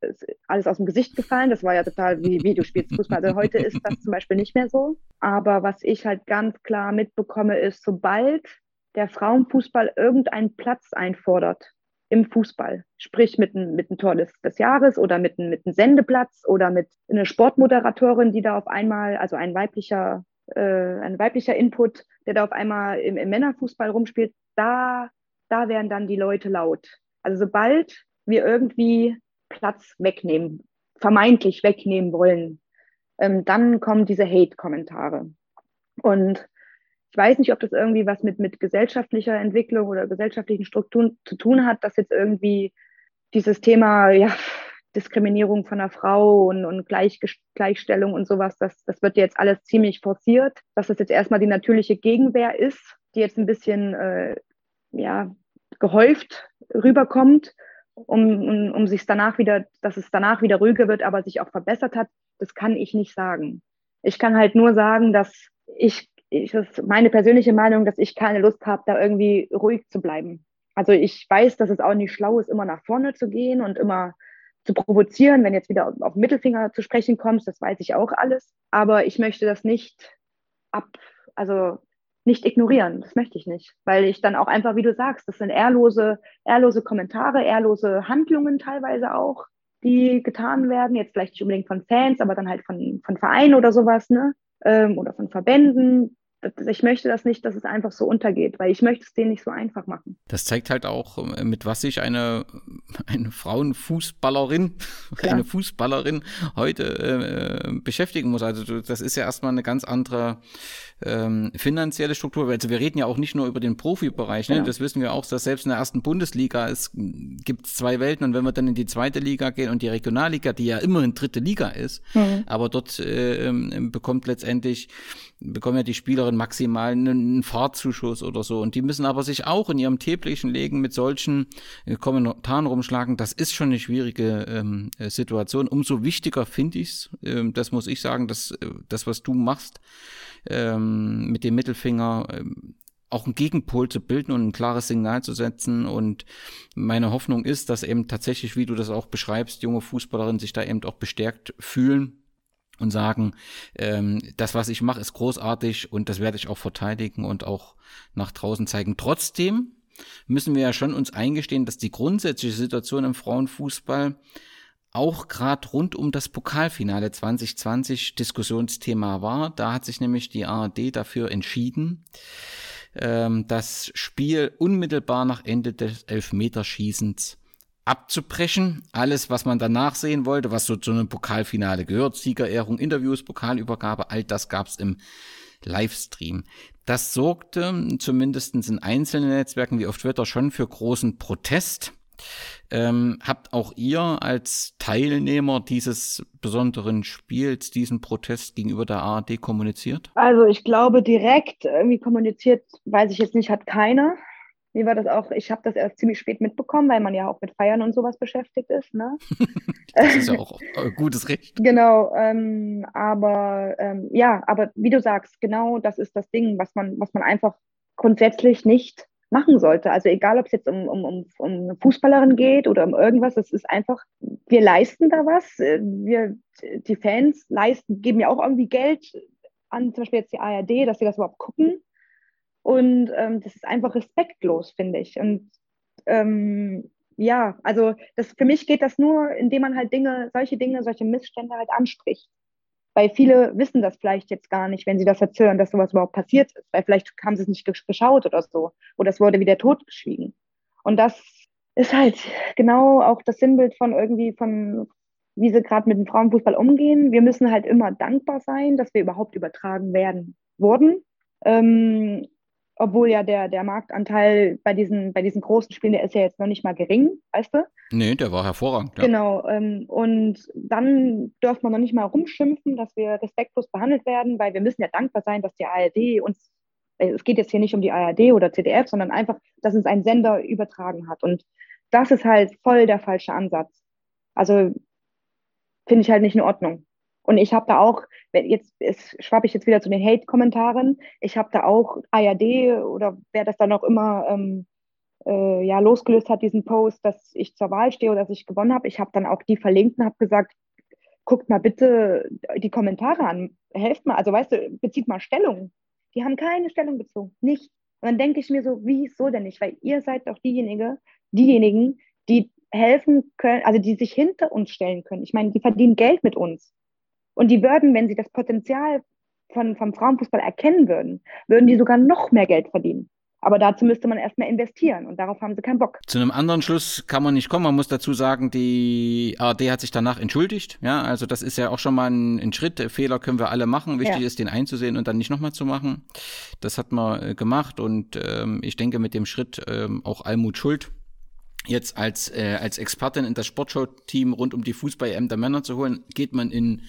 Speaker 2: alles aus dem Gesicht gefallen. Das war ja total wie, wie Fußball. Also heute ist das zum Beispiel nicht mehr so. Aber was ich halt ganz klar mitbekomme, ist, sobald der Frauenfußball irgendeinen Platz einfordert, im Fußball. Sprich mit einem, mit einem Tor des, des Jahres oder mit einem, mit einem Sendeplatz oder mit einer Sportmoderatorin, die da auf einmal, also ein weiblicher, äh, ein weiblicher Input, der da auf einmal im, im Männerfußball rumspielt, da, da werden dann die Leute laut. Also sobald wir irgendwie Platz wegnehmen, vermeintlich wegnehmen wollen, ähm, dann kommen diese Hate-Kommentare. Und ich weiß nicht, ob das irgendwie was mit, mit gesellschaftlicher Entwicklung oder gesellschaftlichen Strukturen zu tun hat, dass jetzt irgendwie dieses Thema ja, Diskriminierung von einer Frau und, und Gleich, Gleichstellung und sowas, das, das wird jetzt alles ziemlich forciert, dass das jetzt erstmal die natürliche Gegenwehr ist, die jetzt ein bisschen äh, ja, gehäuft rüberkommt, um, um, um sich danach wieder, dass es danach wieder ruhiger wird, aber sich auch verbessert hat, das kann ich nicht sagen. Ich kann halt nur sagen, dass ich, ich ist meine persönliche Meinung, dass ich keine Lust habe, da irgendwie ruhig zu bleiben. Also ich weiß, dass es auch nicht schlau ist, immer nach vorne zu gehen und immer zu provozieren, wenn jetzt wieder auf Mittelfinger zu sprechen kommst, das weiß ich auch alles. Aber ich möchte das nicht ab, also nicht ignorieren. Das möchte ich nicht, weil ich dann auch einfach, wie du sagst, das sind ehrlose, ehrlose Kommentare, ehrlose Handlungen teilweise auch, die getan werden. Jetzt vielleicht nicht unbedingt von Fans, aber dann halt von, von Vereinen oder sowas, ne? Ähm, oder von Verbänden ich möchte das nicht, dass es einfach so untergeht, weil ich möchte es denen nicht so einfach machen.
Speaker 1: Das zeigt halt auch, äh, mit was sich eine, *laughs* eine Frauenfußballerin, *laughs* Klar. eine Fußballerin heute äh, beschäftigen muss. Also das ist ja erstmal eine ganz andere ähm, finanzielle Struktur. Also wir reden ja auch nicht nur über den Profibereich, ne? Genau. das wissen wir auch, dass selbst in der ersten Bundesliga es gibt zwei Welten und wenn wir dann in die zweite Liga gehen und die Regionalliga, die ja immerhin dritte Liga ist, mhm. aber dort äh, ähm, bekommt letztendlich bekommen ja die Spielerinnen maximal einen Fahrtzuschuss oder so. Und die müssen aber sich auch in ihrem täglichen Leben mit solchen äh, Kommentaren rumschlagen. Das ist schon eine schwierige ähm, äh, Situation. Umso wichtiger finde ich es, ähm, das muss ich sagen, dass äh, das, was du machst, ähm, mit dem Mittelfinger, ähm, auch einen Gegenpol zu bilden und ein klares Signal zu setzen. Und meine Hoffnung ist, dass eben tatsächlich, wie du das auch beschreibst, junge Fußballerinnen sich da eben auch bestärkt fühlen und sagen, ähm, das, was ich mache, ist großartig und das werde ich auch verteidigen und auch nach draußen zeigen. Trotzdem müssen wir ja schon uns eingestehen, dass die grundsätzliche Situation im Frauenfußball auch gerade rund um das Pokalfinale 2020 Diskussionsthema war. Da hat sich nämlich die ARD dafür entschieden, ähm, das Spiel unmittelbar nach Ende des Elfmeterschießens abzubrechen. Alles, was man danach sehen wollte, was so zu einem Pokalfinale gehört, Siegerehrung, Interviews, Pokalübergabe, all das gab's im Livestream. Das sorgte zumindest in einzelnen Netzwerken wie auf Twitter schon für großen Protest. Ähm, habt auch ihr als Teilnehmer dieses besonderen Spiels diesen Protest gegenüber der ARD kommuniziert?
Speaker 2: Also ich glaube direkt irgendwie kommuniziert, weiß ich jetzt nicht, hat keiner. Mir war das auch, ich habe das erst ziemlich spät mitbekommen, weil man ja auch mit Feiern und sowas beschäftigt ist. Ne? *laughs*
Speaker 1: das ist ja auch gutes Recht.
Speaker 2: Genau, ähm, aber ähm, ja, aber wie du sagst, genau das ist das Ding, was man, was man einfach grundsätzlich nicht machen sollte. Also egal, ob es jetzt um, um, um, um eine Fußballerin geht oder um irgendwas, es ist einfach, wir leisten da was. Wir, die Fans leisten, geben ja auch irgendwie Geld an, zum Beispiel jetzt die ARD, dass sie das überhaupt gucken. Und ähm, das ist einfach respektlos, finde ich. Und ähm, ja, also das, für mich geht das nur, indem man halt Dinge, solche Dinge, solche Missstände halt anspricht. Weil viele wissen das vielleicht jetzt gar nicht, wenn sie das erzählen, dass sowas überhaupt passiert ist. Weil vielleicht haben sie es nicht geschaut oder so. Oder es wurde wieder totgeschwiegen. Und das ist halt genau auch das Sinnbild von irgendwie von, wie sie gerade mit dem Frauenfußball umgehen. Wir müssen halt immer dankbar sein, dass wir überhaupt übertragen werden wurden. Ähm, obwohl ja der, der Marktanteil bei diesen, bei diesen großen Spielen, der ist ja jetzt noch nicht mal gering, weißt du?
Speaker 1: Nee, der war hervorragend.
Speaker 2: Ja. Genau. Ähm, und dann dürfen wir noch nicht mal rumschimpfen, dass wir respektlos behandelt werden, weil wir müssen ja dankbar sein, dass die ARD uns, äh, es geht jetzt hier nicht um die ARD oder ZDF, sondern einfach, dass uns ein Sender übertragen hat. Und das ist halt voll der falsche Ansatz. Also finde ich halt nicht in Ordnung. Und ich habe da auch, jetzt schwappe ich jetzt wieder zu den Hate-Kommentaren, ich habe da auch ARD oder wer das dann auch immer ähm, äh, ja, losgelöst hat, diesen Post, dass ich zur Wahl stehe oder dass ich gewonnen habe. Ich habe dann auch die verlinkt und habe gesagt, guckt mal bitte die Kommentare an, helft mal, also weißt du, bezieht mal Stellung. Die haben keine Stellung bezogen, nicht. Und dann denke ich mir so, wieso denn nicht? Weil ihr seid doch diejenige, diejenigen, die helfen können, also die sich hinter uns stellen können. Ich meine, die verdienen Geld mit uns. Und die würden, wenn sie das Potenzial von, vom Frauenfußball erkennen würden, würden die sogar noch mehr Geld verdienen. Aber dazu müsste man erstmal investieren und darauf haben sie keinen Bock.
Speaker 1: Zu einem anderen Schluss kann man nicht kommen. Man muss dazu sagen, die ARD hat sich danach entschuldigt. Ja, also das ist ja auch schon mal ein, ein Schritt. Fehler können wir alle machen. Wichtig ja. ist, den einzusehen und dann nicht nochmal zu machen. Das hat man äh, gemacht und ähm, ich denke mit dem Schritt ähm, auch Almut Schuld jetzt als, äh, als Expertin in das Sportshow-Team rund um die Fußball-EM der Männer zu holen, geht man in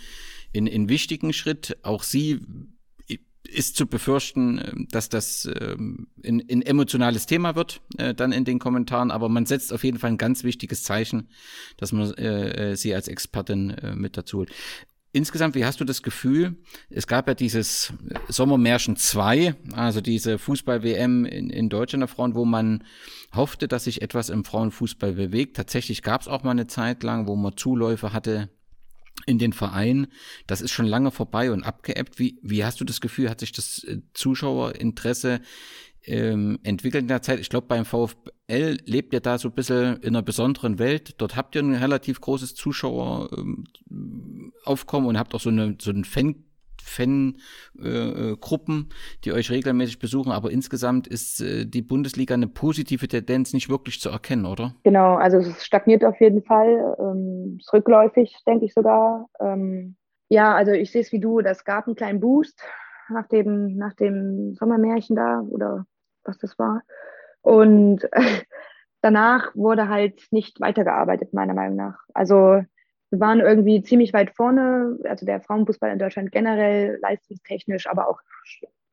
Speaker 1: in, in wichtigen Schritt. Auch sie ist zu befürchten, dass das ähm, ein, ein emotionales Thema wird, äh, dann in den Kommentaren, aber man setzt auf jeden Fall ein ganz wichtiges Zeichen, dass man äh, äh sie als Expertin äh, mit dazu holt. insgesamt, wie hast du das Gefühl? Es gab ja dieses Sommermärchen 2, also diese Fußball-WM in, in Deutschland der Frauen, wo man hoffte, dass sich etwas im Frauenfußball bewegt. Tatsächlich gab es auch mal eine Zeit lang, wo man Zuläufe hatte in den Verein. Das ist schon lange vorbei und abgeebbt. Wie, wie hast du das Gefühl, hat sich das äh, Zuschauerinteresse ähm, entwickelt in der Zeit? Ich glaube, beim VfL lebt ihr da so ein bisschen in einer besonderen Welt. Dort habt ihr ein relativ großes Zuschaueraufkommen ähm, und habt auch so, eine, so einen Fan Fangruppen, äh, die euch regelmäßig besuchen, aber insgesamt ist äh, die Bundesliga eine positive Tendenz nicht wirklich zu erkennen, oder?
Speaker 2: Genau, also es stagniert auf jeden Fall, ähm, ist rückläufig, denke ich sogar. Ähm, ja, also ich sehe es wie du, das gab einen kleinen Boost nach dem, nach dem Sommermärchen da oder was das war. Und *laughs* danach wurde halt nicht weitergearbeitet, meiner Meinung nach. Also wir waren irgendwie ziemlich weit vorne, also der Frauenfußball in Deutschland generell, leistungstechnisch, aber auch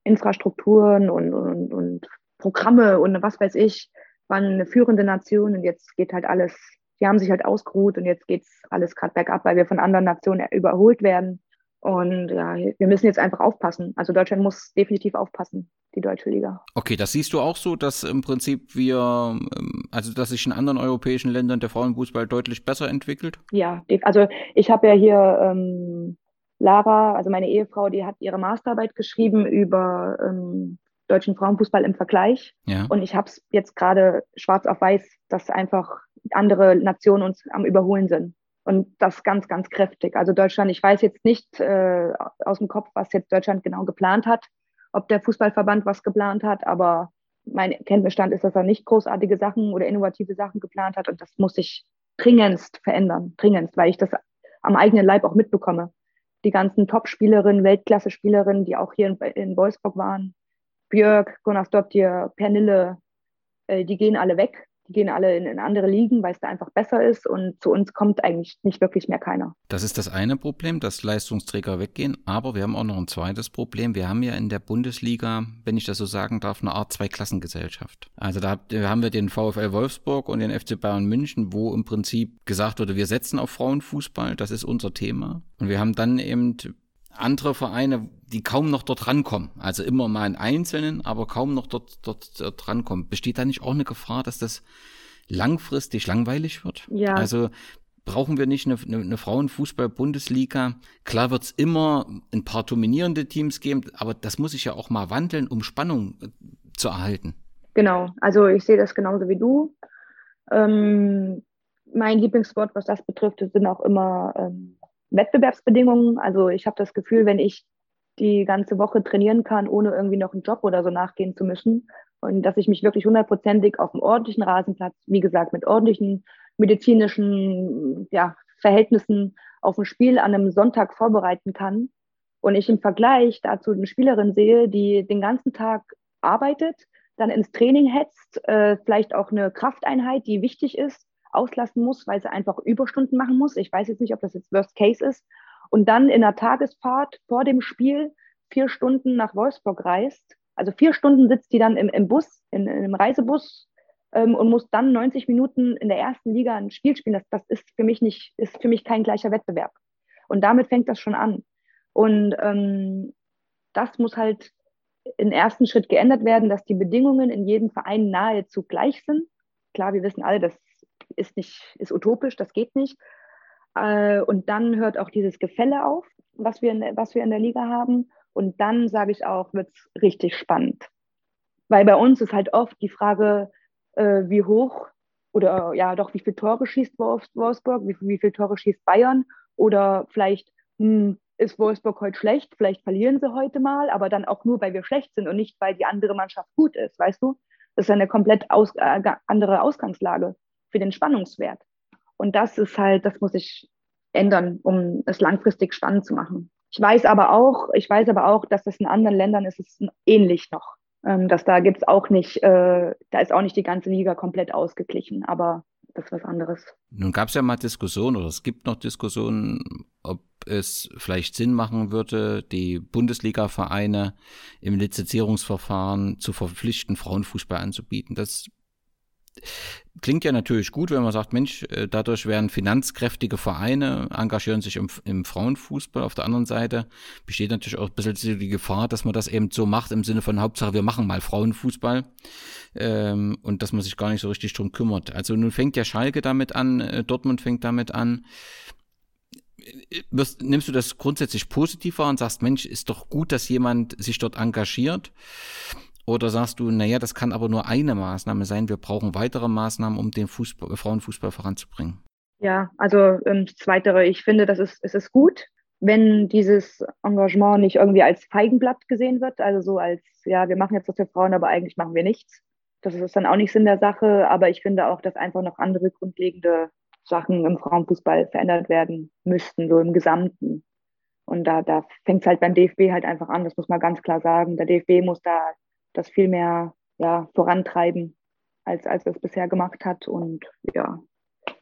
Speaker 2: Infrastrukturen und, und, und Programme und was weiß ich, waren eine führende Nation und jetzt geht halt alles, die haben sich halt ausgeruht und jetzt geht es alles gerade bergab, weil wir von anderen Nationen überholt werden. Und ja, wir müssen jetzt einfach aufpassen. Also Deutschland muss definitiv aufpassen, die deutsche Liga.
Speaker 1: Okay, das siehst du auch so, dass im Prinzip wir, ähm, also dass sich in anderen europäischen Ländern der Frauenfußball deutlich besser entwickelt?
Speaker 2: Ja, also ich habe ja hier ähm, Lara, also meine Ehefrau, die hat ihre Masterarbeit geschrieben über ähm, deutschen Frauenfußball im Vergleich. Ja. Und ich habe es jetzt gerade schwarz auf weiß, dass einfach andere Nationen uns am Überholen sind. Und das ganz, ganz kräftig. Also Deutschland, ich weiß jetzt nicht äh, aus dem Kopf, was jetzt Deutschland genau geplant hat, ob der Fußballverband was geplant hat, aber mein Kenntnisstand ist, dass er nicht großartige Sachen oder innovative Sachen geplant hat. Und das muss sich dringendst verändern, dringendst, weil ich das am eigenen Leib auch mitbekomme. Die ganzen Top-Spielerinnen, Weltklasse-Spielerinnen, die auch hier in, in Wolfsburg waren, Björk, Gunnar Stottir, Pernille, äh, die gehen alle weg gehen alle in, in andere Ligen, weil es da einfach besser ist und zu uns kommt eigentlich nicht wirklich mehr keiner.
Speaker 1: Das ist das eine Problem, dass Leistungsträger weggehen, aber wir haben auch noch ein zweites Problem. Wir haben ja in der Bundesliga, wenn ich das so sagen darf, eine Art Zweiklassengesellschaft. Also da haben wir den VfL Wolfsburg und den FC Bayern München, wo im Prinzip gesagt wurde, wir setzen auf Frauenfußball, das ist unser Thema. Und wir haben dann eben andere Vereine, die kaum noch dort rankommen. Also immer mal in Einzelnen, aber kaum noch dort, dort, dort rankommen. Besteht da nicht auch eine Gefahr, dass das langfristig langweilig wird?
Speaker 2: Ja.
Speaker 1: Also brauchen wir nicht eine, eine, eine Frauenfußball-Bundesliga? Klar wird es immer ein paar dominierende Teams geben, aber das muss sich ja auch mal wandeln, um Spannung äh, zu erhalten.
Speaker 2: Genau, also ich sehe das genauso wie du. Ähm, mein Lieblingswort, was das betrifft, sind auch immer ähm, Wettbewerbsbedingungen. Also ich habe das Gefühl, wenn ich die ganze Woche trainieren kann, ohne irgendwie noch einen Job oder so nachgehen zu müssen. Und dass ich mich wirklich hundertprozentig auf einem ordentlichen Rasenplatz, wie gesagt, mit ordentlichen medizinischen ja, Verhältnissen auf ein Spiel an einem Sonntag vorbereiten kann. Und ich im Vergleich dazu eine Spielerin sehe, die den ganzen Tag arbeitet, dann ins Training hetzt, äh, vielleicht auch eine Krafteinheit, die wichtig ist, auslassen muss, weil sie einfach Überstunden machen muss. Ich weiß jetzt nicht, ob das jetzt Worst Case ist. Und dann in einer Tagesfahrt vor dem Spiel vier Stunden nach Wolfsburg reist. Also vier Stunden sitzt die dann im, im Bus, in, in einem Reisebus ähm, und muss dann 90 Minuten in der ersten Liga ein Spiel spielen. Das, das ist für mich nicht, ist für mich kein gleicher Wettbewerb. Und damit fängt das schon an. Und ähm, das muss halt im ersten Schritt geändert werden, dass die Bedingungen in jedem Verein nahezu gleich sind. Klar, wir wissen alle, das ist nicht, ist utopisch, das geht nicht. Äh, und dann hört auch dieses Gefälle auf, was wir in, was wir in der Liga haben. Und dann sage ich auch, wird es richtig spannend. Weil bei uns ist halt oft die Frage, äh, wie hoch oder ja doch, wie viele Tore schießt Wolfsburg, wie, wie viele Tore schießt Bayern oder vielleicht hm, ist Wolfsburg heute schlecht, vielleicht verlieren sie heute mal, aber dann auch nur, weil wir schlecht sind und nicht, weil die andere Mannschaft gut ist, weißt du? Das ist eine komplett aus, äh, andere Ausgangslage für den Spannungswert. Und das ist halt, das muss ich ändern, um es langfristig spannend zu machen. Ich weiß aber auch, ich weiß aber auch, dass das in anderen Ländern ist es ähnlich noch. Ähm, dass da gibt es auch nicht, äh, da ist auch nicht die ganze Liga komplett ausgeglichen, aber das ist was anderes.
Speaker 1: Nun gab es ja mal Diskussionen oder es gibt noch Diskussionen, ob es vielleicht Sinn machen würde, die Bundesliga-Vereine im Lizenzierungsverfahren zu verpflichten, Frauenfußball anzubieten. Das Klingt ja natürlich gut, wenn man sagt, Mensch, äh, dadurch werden finanzkräftige Vereine, engagieren sich im, im Frauenfußball. Auf der anderen Seite besteht natürlich auch ein bisschen die Gefahr, dass man das eben so macht, im Sinne von Hauptsache, wir machen mal Frauenfußball ähm, und dass man sich gar nicht so richtig drum kümmert. Also nun fängt ja Schalke damit an, äh, Dortmund fängt damit an. Wirst, nimmst du das grundsätzlich positiv wahr und sagst, Mensch, ist doch gut, dass jemand sich dort engagiert? Oder sagst du, naja, das kann aber nur eine Maßnahme sein, wir brauchen weitere Maßnahmen, um den Fußball, Frauenfußball voranzubringen?
Speaker 2: Ja, also ähm, das Zweitere, ich finde, das ist, es ist gut, wenn dieses Engagement nicht irgendwie als Feigenblatt gesehen wird, also so als, ja, wir machen jetzt was für Frauen, aber eigentlich machen wir nichts. Das ist dann auch nicht Sinn der Sache, aber ich finde auch, dass einfach noch andere grundlegende Sachen im Frauenfußball verändert werden müssten, so im Gesamten. Und da, da fängt es halt beim DFB halt einfach an, das muss man ganz klar sagen. Der DFB muss da das viel mehr ja, vorantreiben, als, als es bisher gemacht hat. Und ja,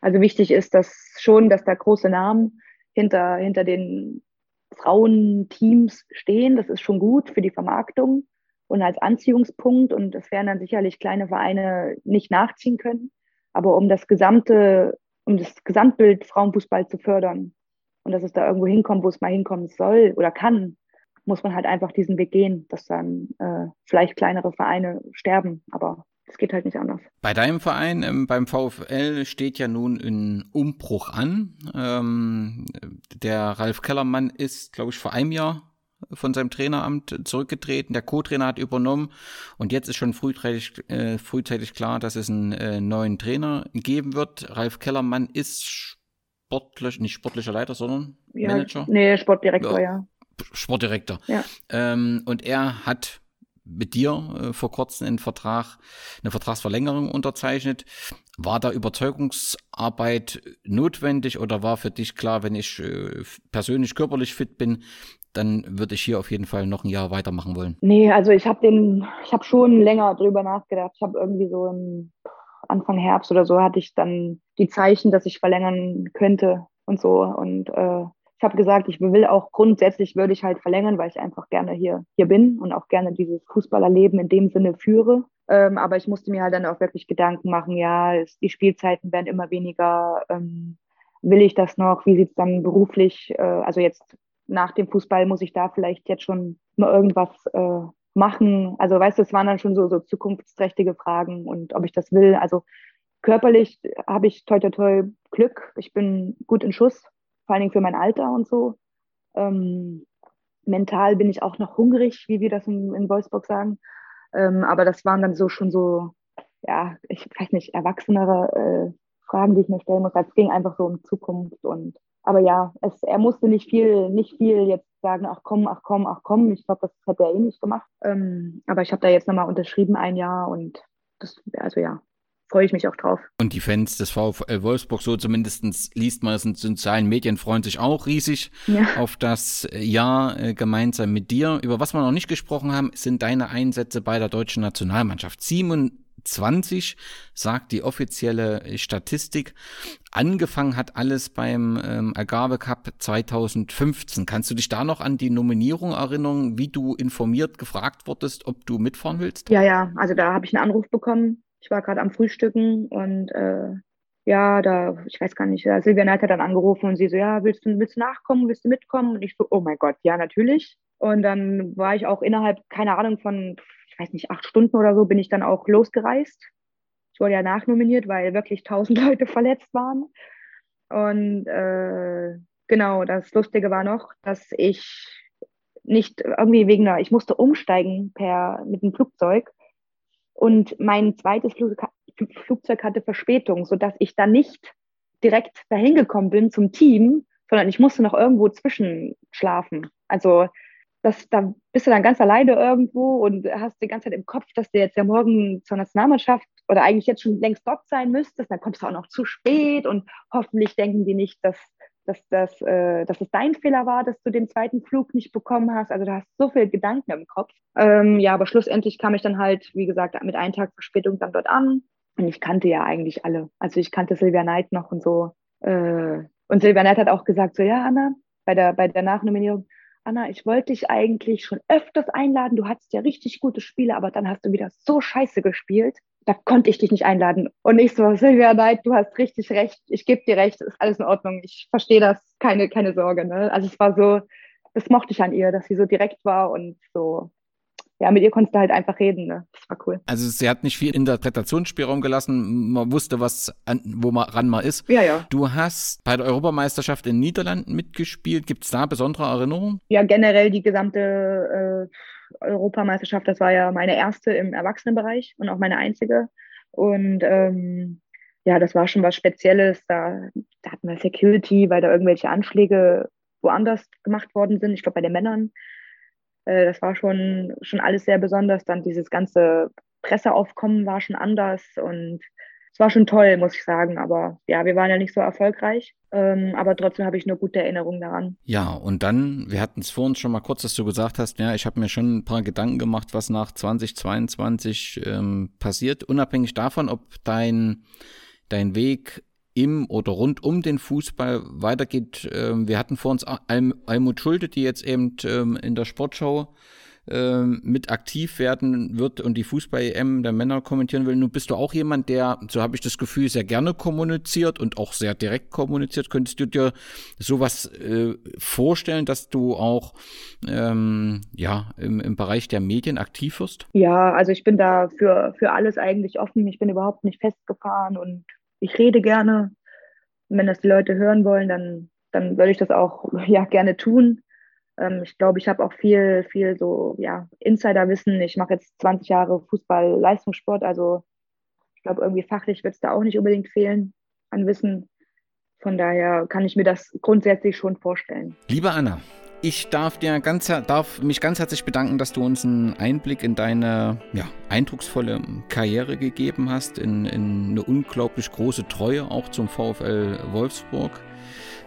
Speaker 2: also wichtig ist dass schon, dass da große Namen hinter, hinter den Frauenteams stehen. Das ist schon gut für die Vermarktung und als Anziehungspunkt. Und es werden dann sicherlich kleine Vereine nicht nachziehen können. Aber um das gesamte, um das Gesamtbild Frauenfußball zu fördern und dass es da irgendwo hinkommt, wo es mal hinkommen soll oder kann, muss man halt einfach diesen Weg gehen, dass dann äh, vielleicht kleinere Vereine sterben, aber es geht halt nicht anders.
Speaker 1: Bei deinem Verein, ähm, beim VfL, steht ja nun ein Umbruch an. Ähm, der Ralf Kellermann ist, glaube ich, vor einem Jahr von seinem Traineramt zurückgetreten. Der Co-Trainer hat übernommen und jetzt ist schon frühzeitig, äh, frühzeitig klar, dass es einen äh, neuen Trainer geben wird. Ralf Kellermann ist sportlich, nicht sportlicher Leiter, sondern
Speaker 2: ja,
Speaker 1: Manager.
Speaker 2: Nee, Sportdirektor, ja. ja.
Speaker 1: Sportdirektor.
Speaker 2: Ja.
Speaker 1: Ähm, und er hat mit dir äh, vor kurzem einen Vertrag, eine Vertragsverlängerung unterzeichnet. War da Überzeugungsarbeit notwendig oder war für dich klar, wenn ich äh, persönlich körperlich fit bin, dann würde ich hier auf jeden Fall noch ein Jahr weitermachen wollen?
Speaker 2: Nee, also ich habe den, ich habe schon länger drüber nachgedacht. Ich habe irgendwie so im Anfang Herbst oder so hatte ich dann die Zeichen, dass ich verlängern könnte und so. Und äh, ich habe gesagt, ich will auch grundsätzlich würde ich halt verlängern, weil ich einfach gerne hier, hier bin und auch gerne dieses Fußballerleben in dem Sinne führe. Ähm, aber ich musste mir halt dann auch wirklich Gedanken machen, ja, es, die Spielzeiten werden immer weniger. Ähm, will ich das noch? Wie sieht es dann beruflich? Äh, also jetzt nach dem Fußball muss ich da vielleicht jetzt schon mal irgendwas äh, machen. Also weißt du, es waren dann schon so, so zukunftsträchtige Fragen und ob ich das will. Also körperlich habe ich toi toi toi Glück. Ich bin gut in Schuss vor allen Dingen für mein Alter und so. Ähm, mental bin ich auch noch hungrig, wie wir das in, in Wolfsburg sagen. Ähm, aber das waren dann so schon so, ja, ich weiß nicht, erwachsenere äh, Fragen, die ich mir stellen muss. Es ging einfach so um Zukunft und aber ja, es, er musste nicht viel, nicht viel jetzt sagen, ach komm, ach komm, ach komm. Ich glaube, das hätte er eh nicht gemacht. Ähm, aber ich habe da jetzt nochmal unterschrieben ein Jahr und das, also ja, freue ich mich auch drauf.
Speaker 1: Und die Fans des VfL Wolfsburg, so zumindest liest man es in sozialen Medien, freuen sich auch riesig ja. auf das Jahr äh, gemeinsam mit dir. Über was wir noch nicht gesprochen haben, sind deine Einsätze bei der deutschen Nationalmannschaft. 27 sagt die offizielle Statistik. Angefangen hat alles beim ähm, Agave Cup 2015. Kannst du dich da noch an die Nominierung erinnern, wie du informiert gefragt wurdest, ob du mitfahren willst?
Speaker 2: Ja, ja, also da habe ich einen Anruf bekommen ich war gerade am Frühstücken und äh, ja, da, ich weiß gar nicht, ja, Silvia Neid hat dann angerufen und sie so, ja, willst du, willst du nachkommen, willst du mitkommen? Und ich so, oh mein Gott, ja, natürlich. Und dann war ich auch innerhalb, keine Ahnung, von, ich weiß nicht, acht Stunden oder so, bin ich dann auch losgereist. Ich wurde ja nachnominiert, weil wirklich tausend *laughs* Leute verletzt waren. Und äh, genau, das Lustige war noch, dass ich nicht irgendwie wegen einer, ich musste umsteigen per mit dem Flugzeug und mein zweites Flugzeug hatte Verspätung, sodass ich dann nicht direkt dahin gekommen bin zum Team, sondern ich musste noch irgendwo zwischenschlafen. Also das, da bist du dann ganz alleine irgendwo und hast die ganze Zeit im Kopf, dass du jetzt ja morgen zur Nationalmannschaft oder eigentlich jetzt schon längst dort sein müsstest. Dann kommst du auch noch zu spät und hoffentlich denken die nicht, dass dass, das, äh, dass es dein Fehler war, dass du den zweiten Flug nicht bekommen hast. Also du hast so viele Gedanken im Kopf. Ähm, ja, aber schlussendlich kam ich dann halt, wie gesagt, mit einem Tag Verspätung dann dort an. Und ich kannte ja eigentlich alle. Also ich kannte Silvia Knight noch und so. Äh, und Silvia Knight hat auch gesagt, so ja, Anna, bei der, bei der Nachnominierung, Anna, ich wollte dich eigentlich schon öfters einladen. Du hattest ja richtig gute Spiele, aber dann hast du wieder so scheiße gespielt. Da konnte ich dich nicht einladen. Und ich so, Silvia, nein, du hast richtig recht, ich gebe dir recht, ist alles in Ordnung, ich verstehe das, keine, keine Sorge. Ne? Also es war so, das mochte ich an ihr, dass sie so direkt war und so ja, mit ihr konntest du halt einfach reden. Ne? Das war cool.
Speaker 1: Also sie hat nicht viel Interpretationsspielraum gelassen. Man wusste, was an, wo man ran mal ist.
Speaker 2: Ja, ja.
Speaker 1: Du hast bei der Europameisterschaft in Niederlanden mitgespielt. Gibt es da besondere Erinnerungen?
Speaker 2: Ja, generell die gesamte äh, Europameisterschaft. Das war ja meine erste im Erwachsenenbereich und auch meine einzige. Und ähm, ja, das war schon was Spezielles. Da, da hatten wir Security, weil da irgendwelche Anschläge woanders gemacht worden sind. Ich glaube, bei den Männern. Äh, das war schon, schon alles sehr besonders. Dann dieses ganze Presseaufkommen war schon anders und es war schon toll, muss ich sagen. Aber ja, wir waren ja nicht so erfolgreich. Ähm, aber trotzdem habe ich nur gute Erinnerungen daran.
Speaker 1: Ja, und dann, wir hatten es vorhin schon mal kurz, dass du gesagt hast, ja, ich habe mir schon ein paar Gedanken gemacht, was nach 2022 ähm, passiert, unabhängig davon, ob dein, dein Weg im oder rund um den Fußball weitergeht. Ähm, wir hatten vor uns Almut Schulte, die jetzt eben ähm, in der Sportschau ähm, mit aktiv werden wird und die Fußball-EM der Männer kommentieren will. Nun bist du auch jemand, der, so habe ich das Gefühl, sehr gerne kommuniziert und auch sehr direkt kommuniziert. Könntest du dir sowas äh, vorstellen, dass du auch ähm, ja, im, im Bereich der Medien aktiv wirst?
Speaker 2: Ja, also ich bin da für, für alles eigentlich offen. Ich bin überhaupt nicht festgefahren und ich rede gerne. Und wenn das die Leute hören wollen, dann, dann würde ich das auch *laughs* ja, gerne tun. Ähm, ich glaube, ich habe auch viel, viel so ja, Insiderwissen. Ich mache jetzt 20 Jahre Fußball-Leistungssport, also ich glaube, irgendwie fachlich wird es da auch nicht unbedingt fehlen an Wissen. Von daher kann ich mir das grundsätzlich schon vorstellen.
Speaker 1: Liebe Anna, ich darf, dir ganz, darf mich ganz herzlich bedanken, dass du uns einen Einblick in deine ja, eindrucksvolle Karriere gegeben hast, in, in eine unglaublich große Treue auch zum VfL Wolfsburg.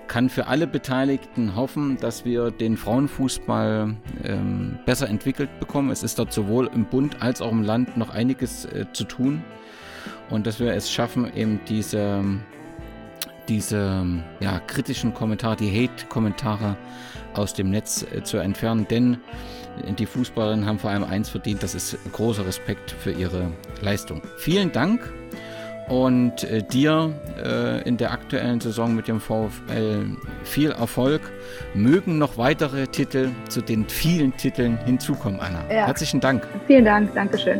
Speaker 1: Kann für alle Beteiligten hoffen, dass wir den Frauenfußball ähm, besser entwickelt bekommen. Es ist dort sowohl im Bund als auch im Land noch einiges äh, zu tun und dass wir es schaffen, eben diese, diese ja, kritischen Kommentare, die Hate-Kommentare aus dem Netz äh, zu entfernen, denn die Fußballerinnen haben vor allem eins verdient, das ist großer Respekt für ihre Leistung. Vielen Dank und äh, dir äh, in der aktuellen Saison mit dem VfL viel Erfolg. Mögen noch weitere Titel zu den vielen Titeln hinzukommen, Anna. Ja. Herzlichen Dank.
Speaker 2: Vielen Dank, Dankeschön.